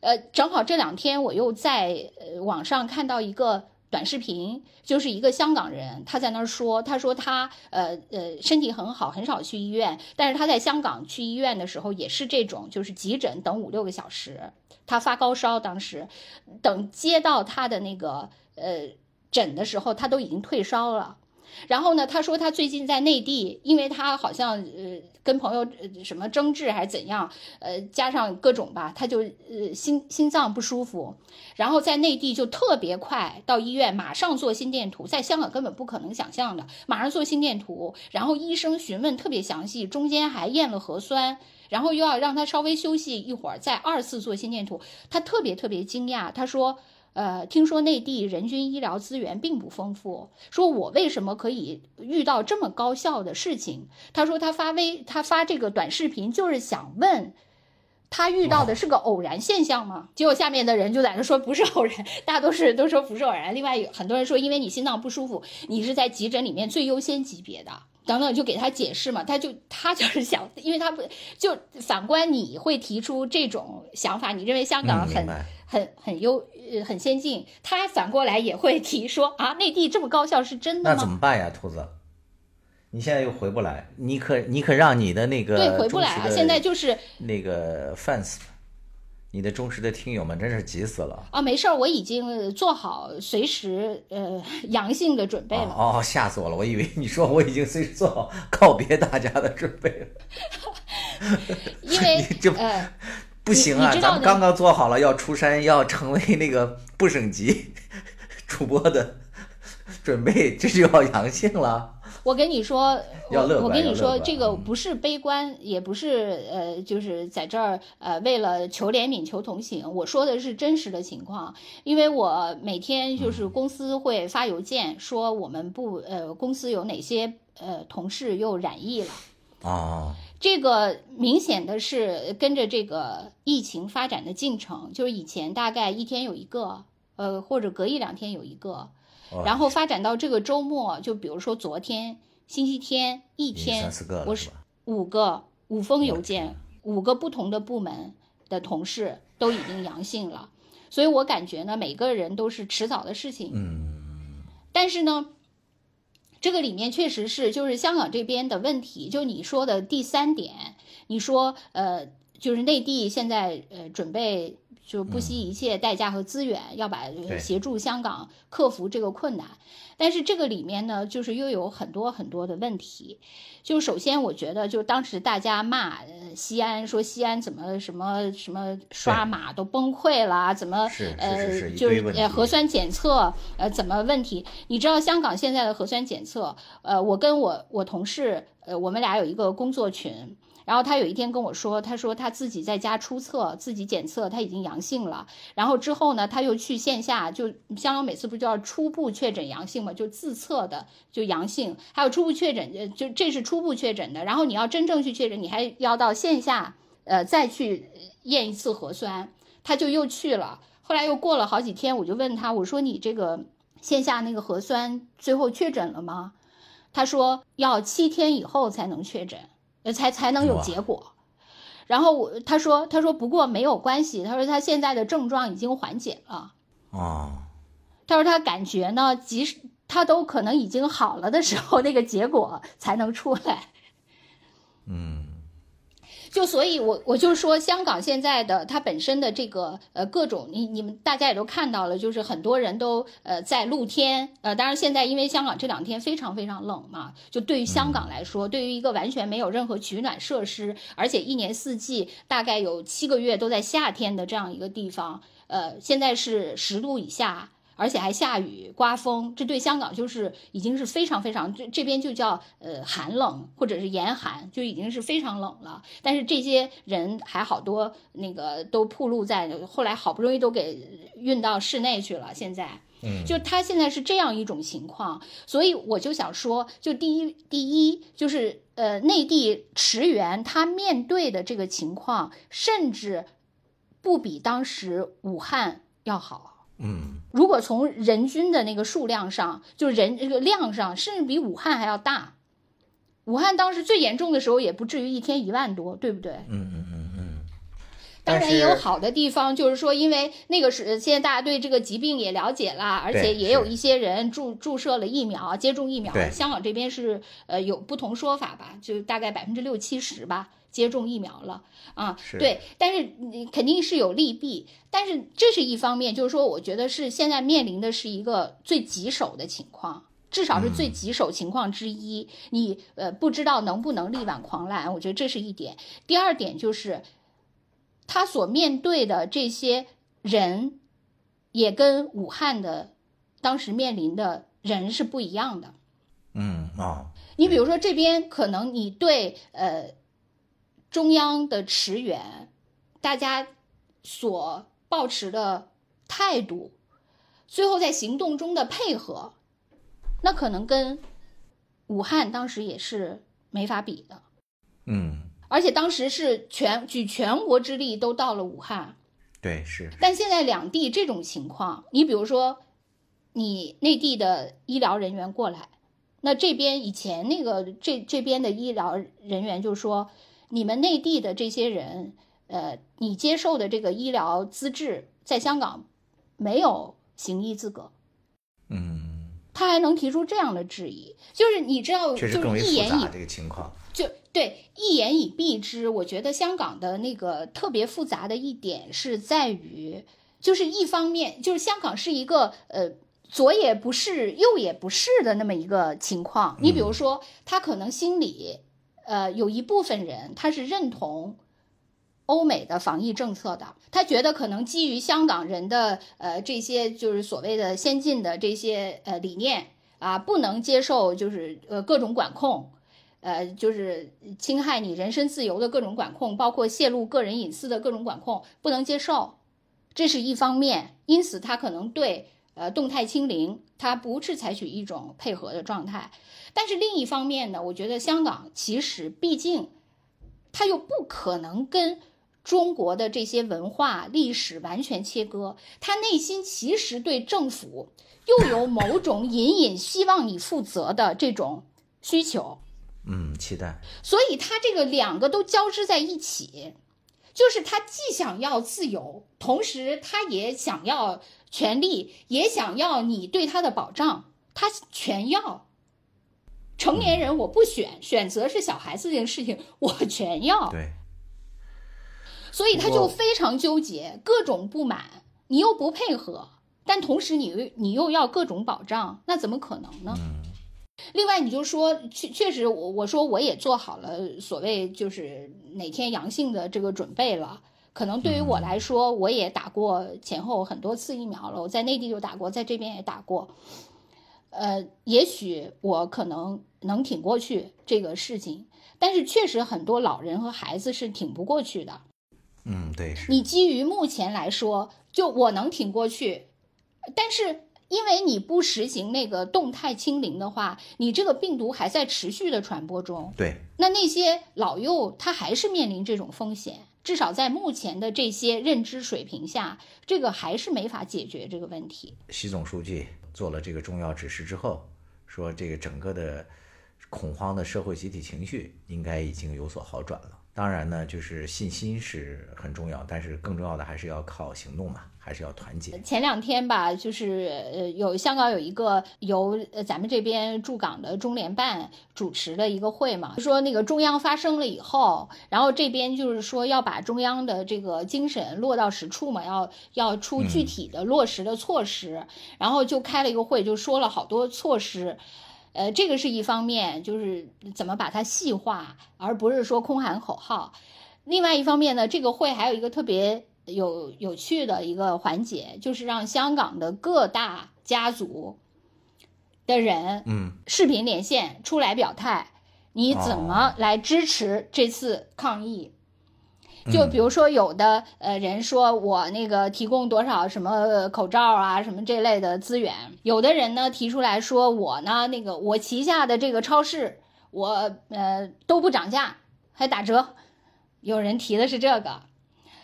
呃，正好这两天我又在呃网上看到一个短视频，就是一个香港人，他在那儿说，他说他呃呃身体很好，很少去医院，但是他在香港去医院的时候也是这种，就是急诊等五六个小时，他发高烧，当时等接到他的那个呃诊的时候，他都已经退烧了。然后呢，他说他最近在内地，因为他好像呃跟朋友呃什么争执还是怎样，呃加上各种吧，他就呃心心脏不舒服，然后在内地就特别快到医院，马上做心电图，在香港根本不可能想象的，马上做心电图，然后医生询问特别详细，中间还验了核酸。然后又要让他稍微休息一会儿，再二次做心电图。他特别特别惊讶，他说：“呃，听说内地人均医疗资源并不丰富，说我为什么可以遇到这么高效的事情？”他说他发微，他发这个短视频就是想问。他遇到的是个偶然现象吗？结果下面的人就在那说不是偶然，大多数人都说不是偶然。另外有很多人说，因为你心脏不舒服，你是在急诊里面最优先级别的。等等，就给他解释嘛，他就他就是想，因为他不就反观你会提出这种想法，你认为香港很、嗯很很优呃很先进，他反过来也会提说啊，内地这么高效是真的吗那？怎么办呀，兔子？你现在又回不来，你可你可让你的那个对，回不来啊！现在就是那个 fans，你的忠实的听友们真是急死了。啊，没事儿，我已经做好随时呃阳性的准备了。哦哦，吓死我了！我以为你说我已经随时做好告别大家的准备了。[LAUGHS] 因为 [LAUGHS] 你这呃，不行啊，咱们刚刚做好了要出山，[LAUGHS] 要成为那个不省级 [LAUGHS] 主播的准备，这就要阳性了。我跟你说，要乐我我跟你说，这个嗯不是悲观，也不是呃，就是在这儿呃，为了求怜悯、求同情。我说的是真实的情况，因为我每天就是公司会发邮件说我们不呃，公司有哪些呃同事又染疫了。哦，这个明显的是跟着这个疫情发展的进程，就是以前大概一天有一个，呃，或者隔一两天有一个，哦然后发展到这个周末，就比如说昨天星期天一天三四个，我是？五个五封邮件，五个不同的部门的同事都已经阳性了，所以我感觉呢，每个人都是迟早的事情。嗯，但是呢，这个里面确实是就是香港这边的问题，就你说的第三点，你说呃，就是内地现在呃准备就不惜一切代价和资源，要把协助香港克服这个困难。但是这个里面呢，就是又有很多很多的问题。就首先，我觉得就当时大家骂呃西安，说西安怎么什么什么刷码都崩溃了，怎么呃就是核酸检测呃怎么问题？你知道香港现在的核酸检测，呃，我跟我我同事呃我们俩有一个工作群。然后他有一天跟我说，他说他自己在家出测，自己检测他已经阳性了。然后之后呢，他又去线下，就香港每次不就要初步确诊阳性嘛，就自测的就阳性，还有初步确诊，就这是初步确诊的。然后你要真正去确诊，你还要到线下，呃，再去验一次核酸。他就又去了，后来又过了好几天，我就问他，我说你这个线下那个核酸最后确诊了吗？他说要七天以后才能确诊。呃，才才能有结果。然后我他说他说不过没有关系，他说他现在的症状已经缓解了。哦，他说他感觉呢，即使他都可能已经好了的时候，那个结果才能出来。嗯，就所以我，我就是说，香港现在的它本身的这个呃各种，你你们大家也都看到了，就是很多人都呃在露天，呃，当然现在因为香港这两天非常非常冷嘛，就对于香港来说，对于一个完全没有任何取暖设施，而且一年四季大概有七个月都在夏天的这样一个地方，呃，现在是十度以下。而且还下雨、刮风，这对香港就是已经是非常非常这这边就叫呃寒冷或者是严寒，就已经是非常冷了。但是这些人还好多那个都暴露在，后来好不容易都给运到室内去了。现在，嗯，就他现在是这样一种情况，所以我就想说，就第一第一就是呃内地驰援他面对的这个情况，甚至不比当时武汉要好。嗯，如果从人均的那个数量上，就人这个量上，甚至比武汉还要大。武汉当时最严重的时候，也不至于一天一万多，对不对？嗯嗯嗯嗯。当然也有好的地方，就是说，因为那个是现在大家对这个疾病也了解了，而且也有一些人注注射了疫苗，接种疫苗对。香港这边是呃有不同说法吧，就大概百分之六七十吧。接种疫苗了啊，是对，但是你肯定是有利弊，但是这是一方面，就是说，我觉得是现在面临的是一个最棘手的情况，至少是最嗯棘手情况之一。你呃不知道能不能力挽狂澜，我觉得这是一点。第二点就是，他所面对的这些人，也跟武汉的当时面临的人是不一样的。嗯啊，你比如说这边可能你对呃中央的驰援，大家所抱持的态度，最后在行动中的配合，那可能跟武汉当时也是没法比的。嗯，而且当时是全举全国之力都到了武汉，对，是，但现在两地这种情况，你比如说，你内地的医疗人员过来，那这边以前那个这这边的医疗人员就说，你们内地的这些人，呃，你接受的这个医疗资质在香港没有行医资格，嗯，他还能提出这样的质疑，就是你知道，就是一言以这个情况。就对一言以蔽之，我觉得香港的那个特别复杂的一点是在于，就是一方面就是香港是一个呃左也不是右也不是的那么一个情况。你比如说，他可能心里呃有一部分人他是认同。欧美的防疫政策的，他觉得可能基于香港人的呃这些就是所谓的先进的这些呃理念啊，不能接受就是呃各种管控，呃，就是侵害你人身自由的各种管控，包括泄露个人隐私的各种管控，不能接受，这是一方面。因此，他可能对呃动态清零，它不是采取一种配合的状态。但是另一方面呢，我觉得香港其实毕竟，它又不可能跟中国的这些文化历史完全切割，他内心其实对政府又有某种隐隐希望你负责的这种需求。嗯，期待。所以他这个两个都交织在一起，就是他既想要自由，同时他也想要权利，也想要你对他的保障，他全要。成年人我不选，选择是小孩子这件事情，我全要。对，所以他就非常纠结，各种不满，你又不配合，但同时你你又要各种保障，那怎么可能呢？另外，你就说确确实，我我说我也做好了所谓就是哪天阳性的这个准备了。可能对于我来说，我也打过前后很多次疫苗了，我在内地就打过，在这边也打过。呃，也许我可能能挺过去这个事情，但是确实很多老人和孩子是挺不过去的。嗯，对。你基于目前来说，就我能挺过去，但是因为你不实行那个动态清零的话，你这个病毒还在持续的传播中。对。那那些老幼他还是面临这种风险，至少在目前的这些认知水平下，这个还是没法解决这个问题。习总书记。做了这个重要指示之后，说这个整个的恐慌的社会集体情绪应该已经有所好转了。当然呢，就是信心是很重要，但是更重要的还是要靠行动嘛，还是要团结。前两天吧，就是呃，有香港有一个由呃咱们这边驻港的中联办主持的一个会嘛，说那个中央发生了以后，然后这边就是说要把中央的这个精神落到实处嘛，要要出具体的落实的措施，然后就开了一个会，就说了好多措施。呃，这个是一方面，就是怎么把它细化，而不是说空喊口号。另外一方面呢，这个会还有一个特别有有趣的一个环节，就是让香港的各大家族的人，嗯，视频连线出来表态，你怎么来支持这次抗疫？就比如说，有的呃人说我那个提供多少什么口罩啊，什么这类的资源；有的人呢提出来说，我呢那个我旗下的这个超市，我呃都不涨价，还打折。有人提的是这个，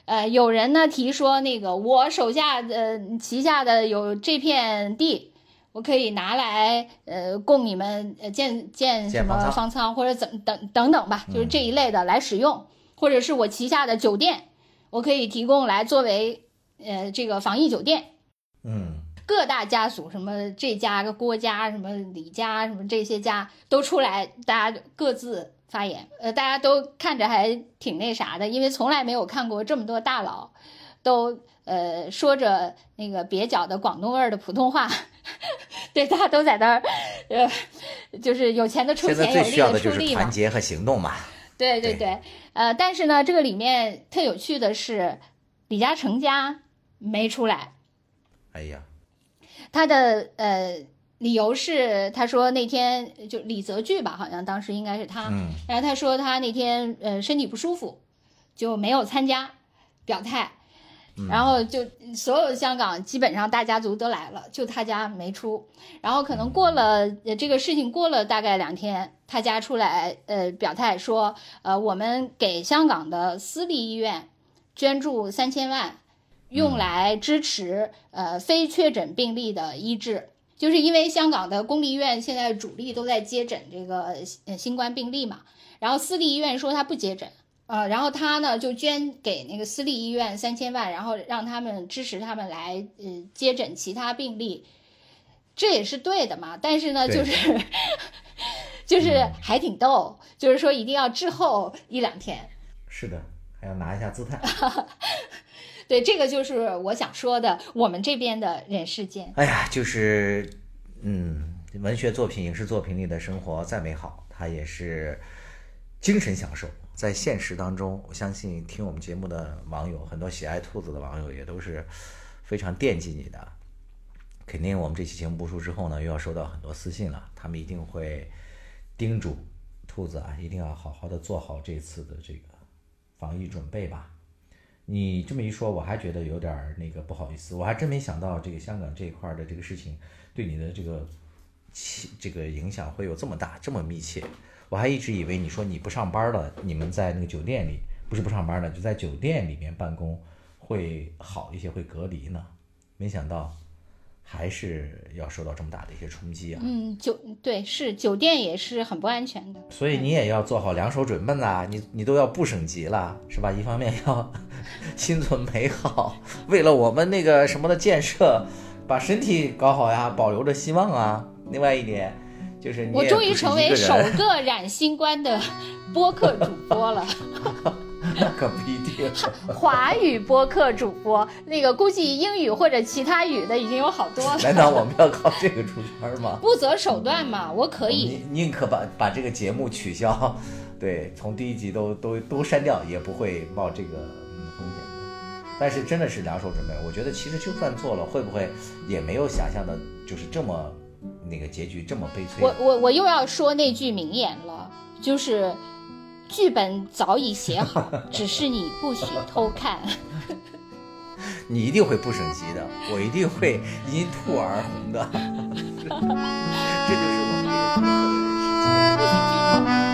呃，有人呢提说那个我手下呃旗下的有这片地，我可以拿来呃供你们呃建建什么方舱或者怎么等等等吧，就是这一类的来使用。或者是我旗下的酒店，我可以提供来作为，呃，这个防疫酒店。嗯，各大家族，什么这家、郭家、什么李家、什么这些家都出来，大家各自发言。呃，大家都看着还挺那啥的，因为从来没有看过这么多大佬，都呃说着那个蹩脚的广东味儿的普通话。[LAUGHS] 对，大家都在那儿，呃，就是有钱的出钱，有力的出力嘛。现在最需要的就是团结和行动嘛。对对对，呃，但是呢，这个里面特有趣的是，李嘉诚家没出来。哎呀，他的呃理由是，他说那天就李泽钜吧，好像当时应该是他，然后他说他那天呃身体不舒服，就没有参加表态。然后就所有香港基本上大家族都来了，就他家没出。然后可能过了这个事情过了大概两天，他家出来呃表态说，呃我们给香港的私立医院捐助三千万，用来支持呃非确诊病例的医治。就是因为香港的公立医院现在主力都在接诊这个新冠病例嘛，然后私立医院说他不接诊。呃，然后他呢就捐给那个私立医院三千万，然后让他们支持他们来呃接诊其他病例，这也是对的嘛。但是呢，就是 [LAUGHS] 就是还挺逗，就是说一定要滞后一两天。是的，还要拿一下姿态。[LAUGHS] 对，这个就是我想说的，我们这边的人世间。哎呀，就是嗯，文学作品、影视作品里的生活再美好，它也是精神享受。在现实当中，我相信听我们节目的网友，很多喜爱兔子的网友也都是非常惦记你的。肯定我们这期节目播出之后呢，又要收到很多私信了，他们一定会叮嘱兔子啊，一定要好好的做好这次的这个防疫准备吧。你这么一说，我还觉得有点那个不好意思，我还真没想到这个香港这一块的这个事情对你的这个这个影响会有这么大，这么密切。我还一直以为你说你不上班了，你们在那个酒店里不是不上班了，就在酒店里面办公会好一些，会隔离呢。没想到还是要受到这么大的一些冲击啊。嗯，酒对是酒店也是很不安全的。所以你也要做好两手准备呐，你你都要不省级了是吧？一方面要 [LAUGHS] 心存美好，为了我们那个什么的建设，把身体搞好呀，保留着希望啊。另外一点。就是我终于成为首个染新冠的 [LAUGHS] 播客主播了，那可不一定。去。[LAUGHS] 华语播客主播，那个估计英语或者其他语的已经有好多了。难道我们要靠这个出圈吗？不择手段嘛，我可以。宁宁可把把这个节目取消，[LAUGHS] 对，从第一集都都都删掉，也不会冒这个风险的。但是真的是两手准备，我觉得其实就算做了，会不会也没有想象的，就是这么那个结局这么悲催。我我我又要说那句名言了，就是剧本早已写好，[LAUGHS] 只是你不许偷看。[LAUGHS] 你一定会不省级的，我一定会因吐而红的。[LAUGHS] 这就是我们这个特别的事情。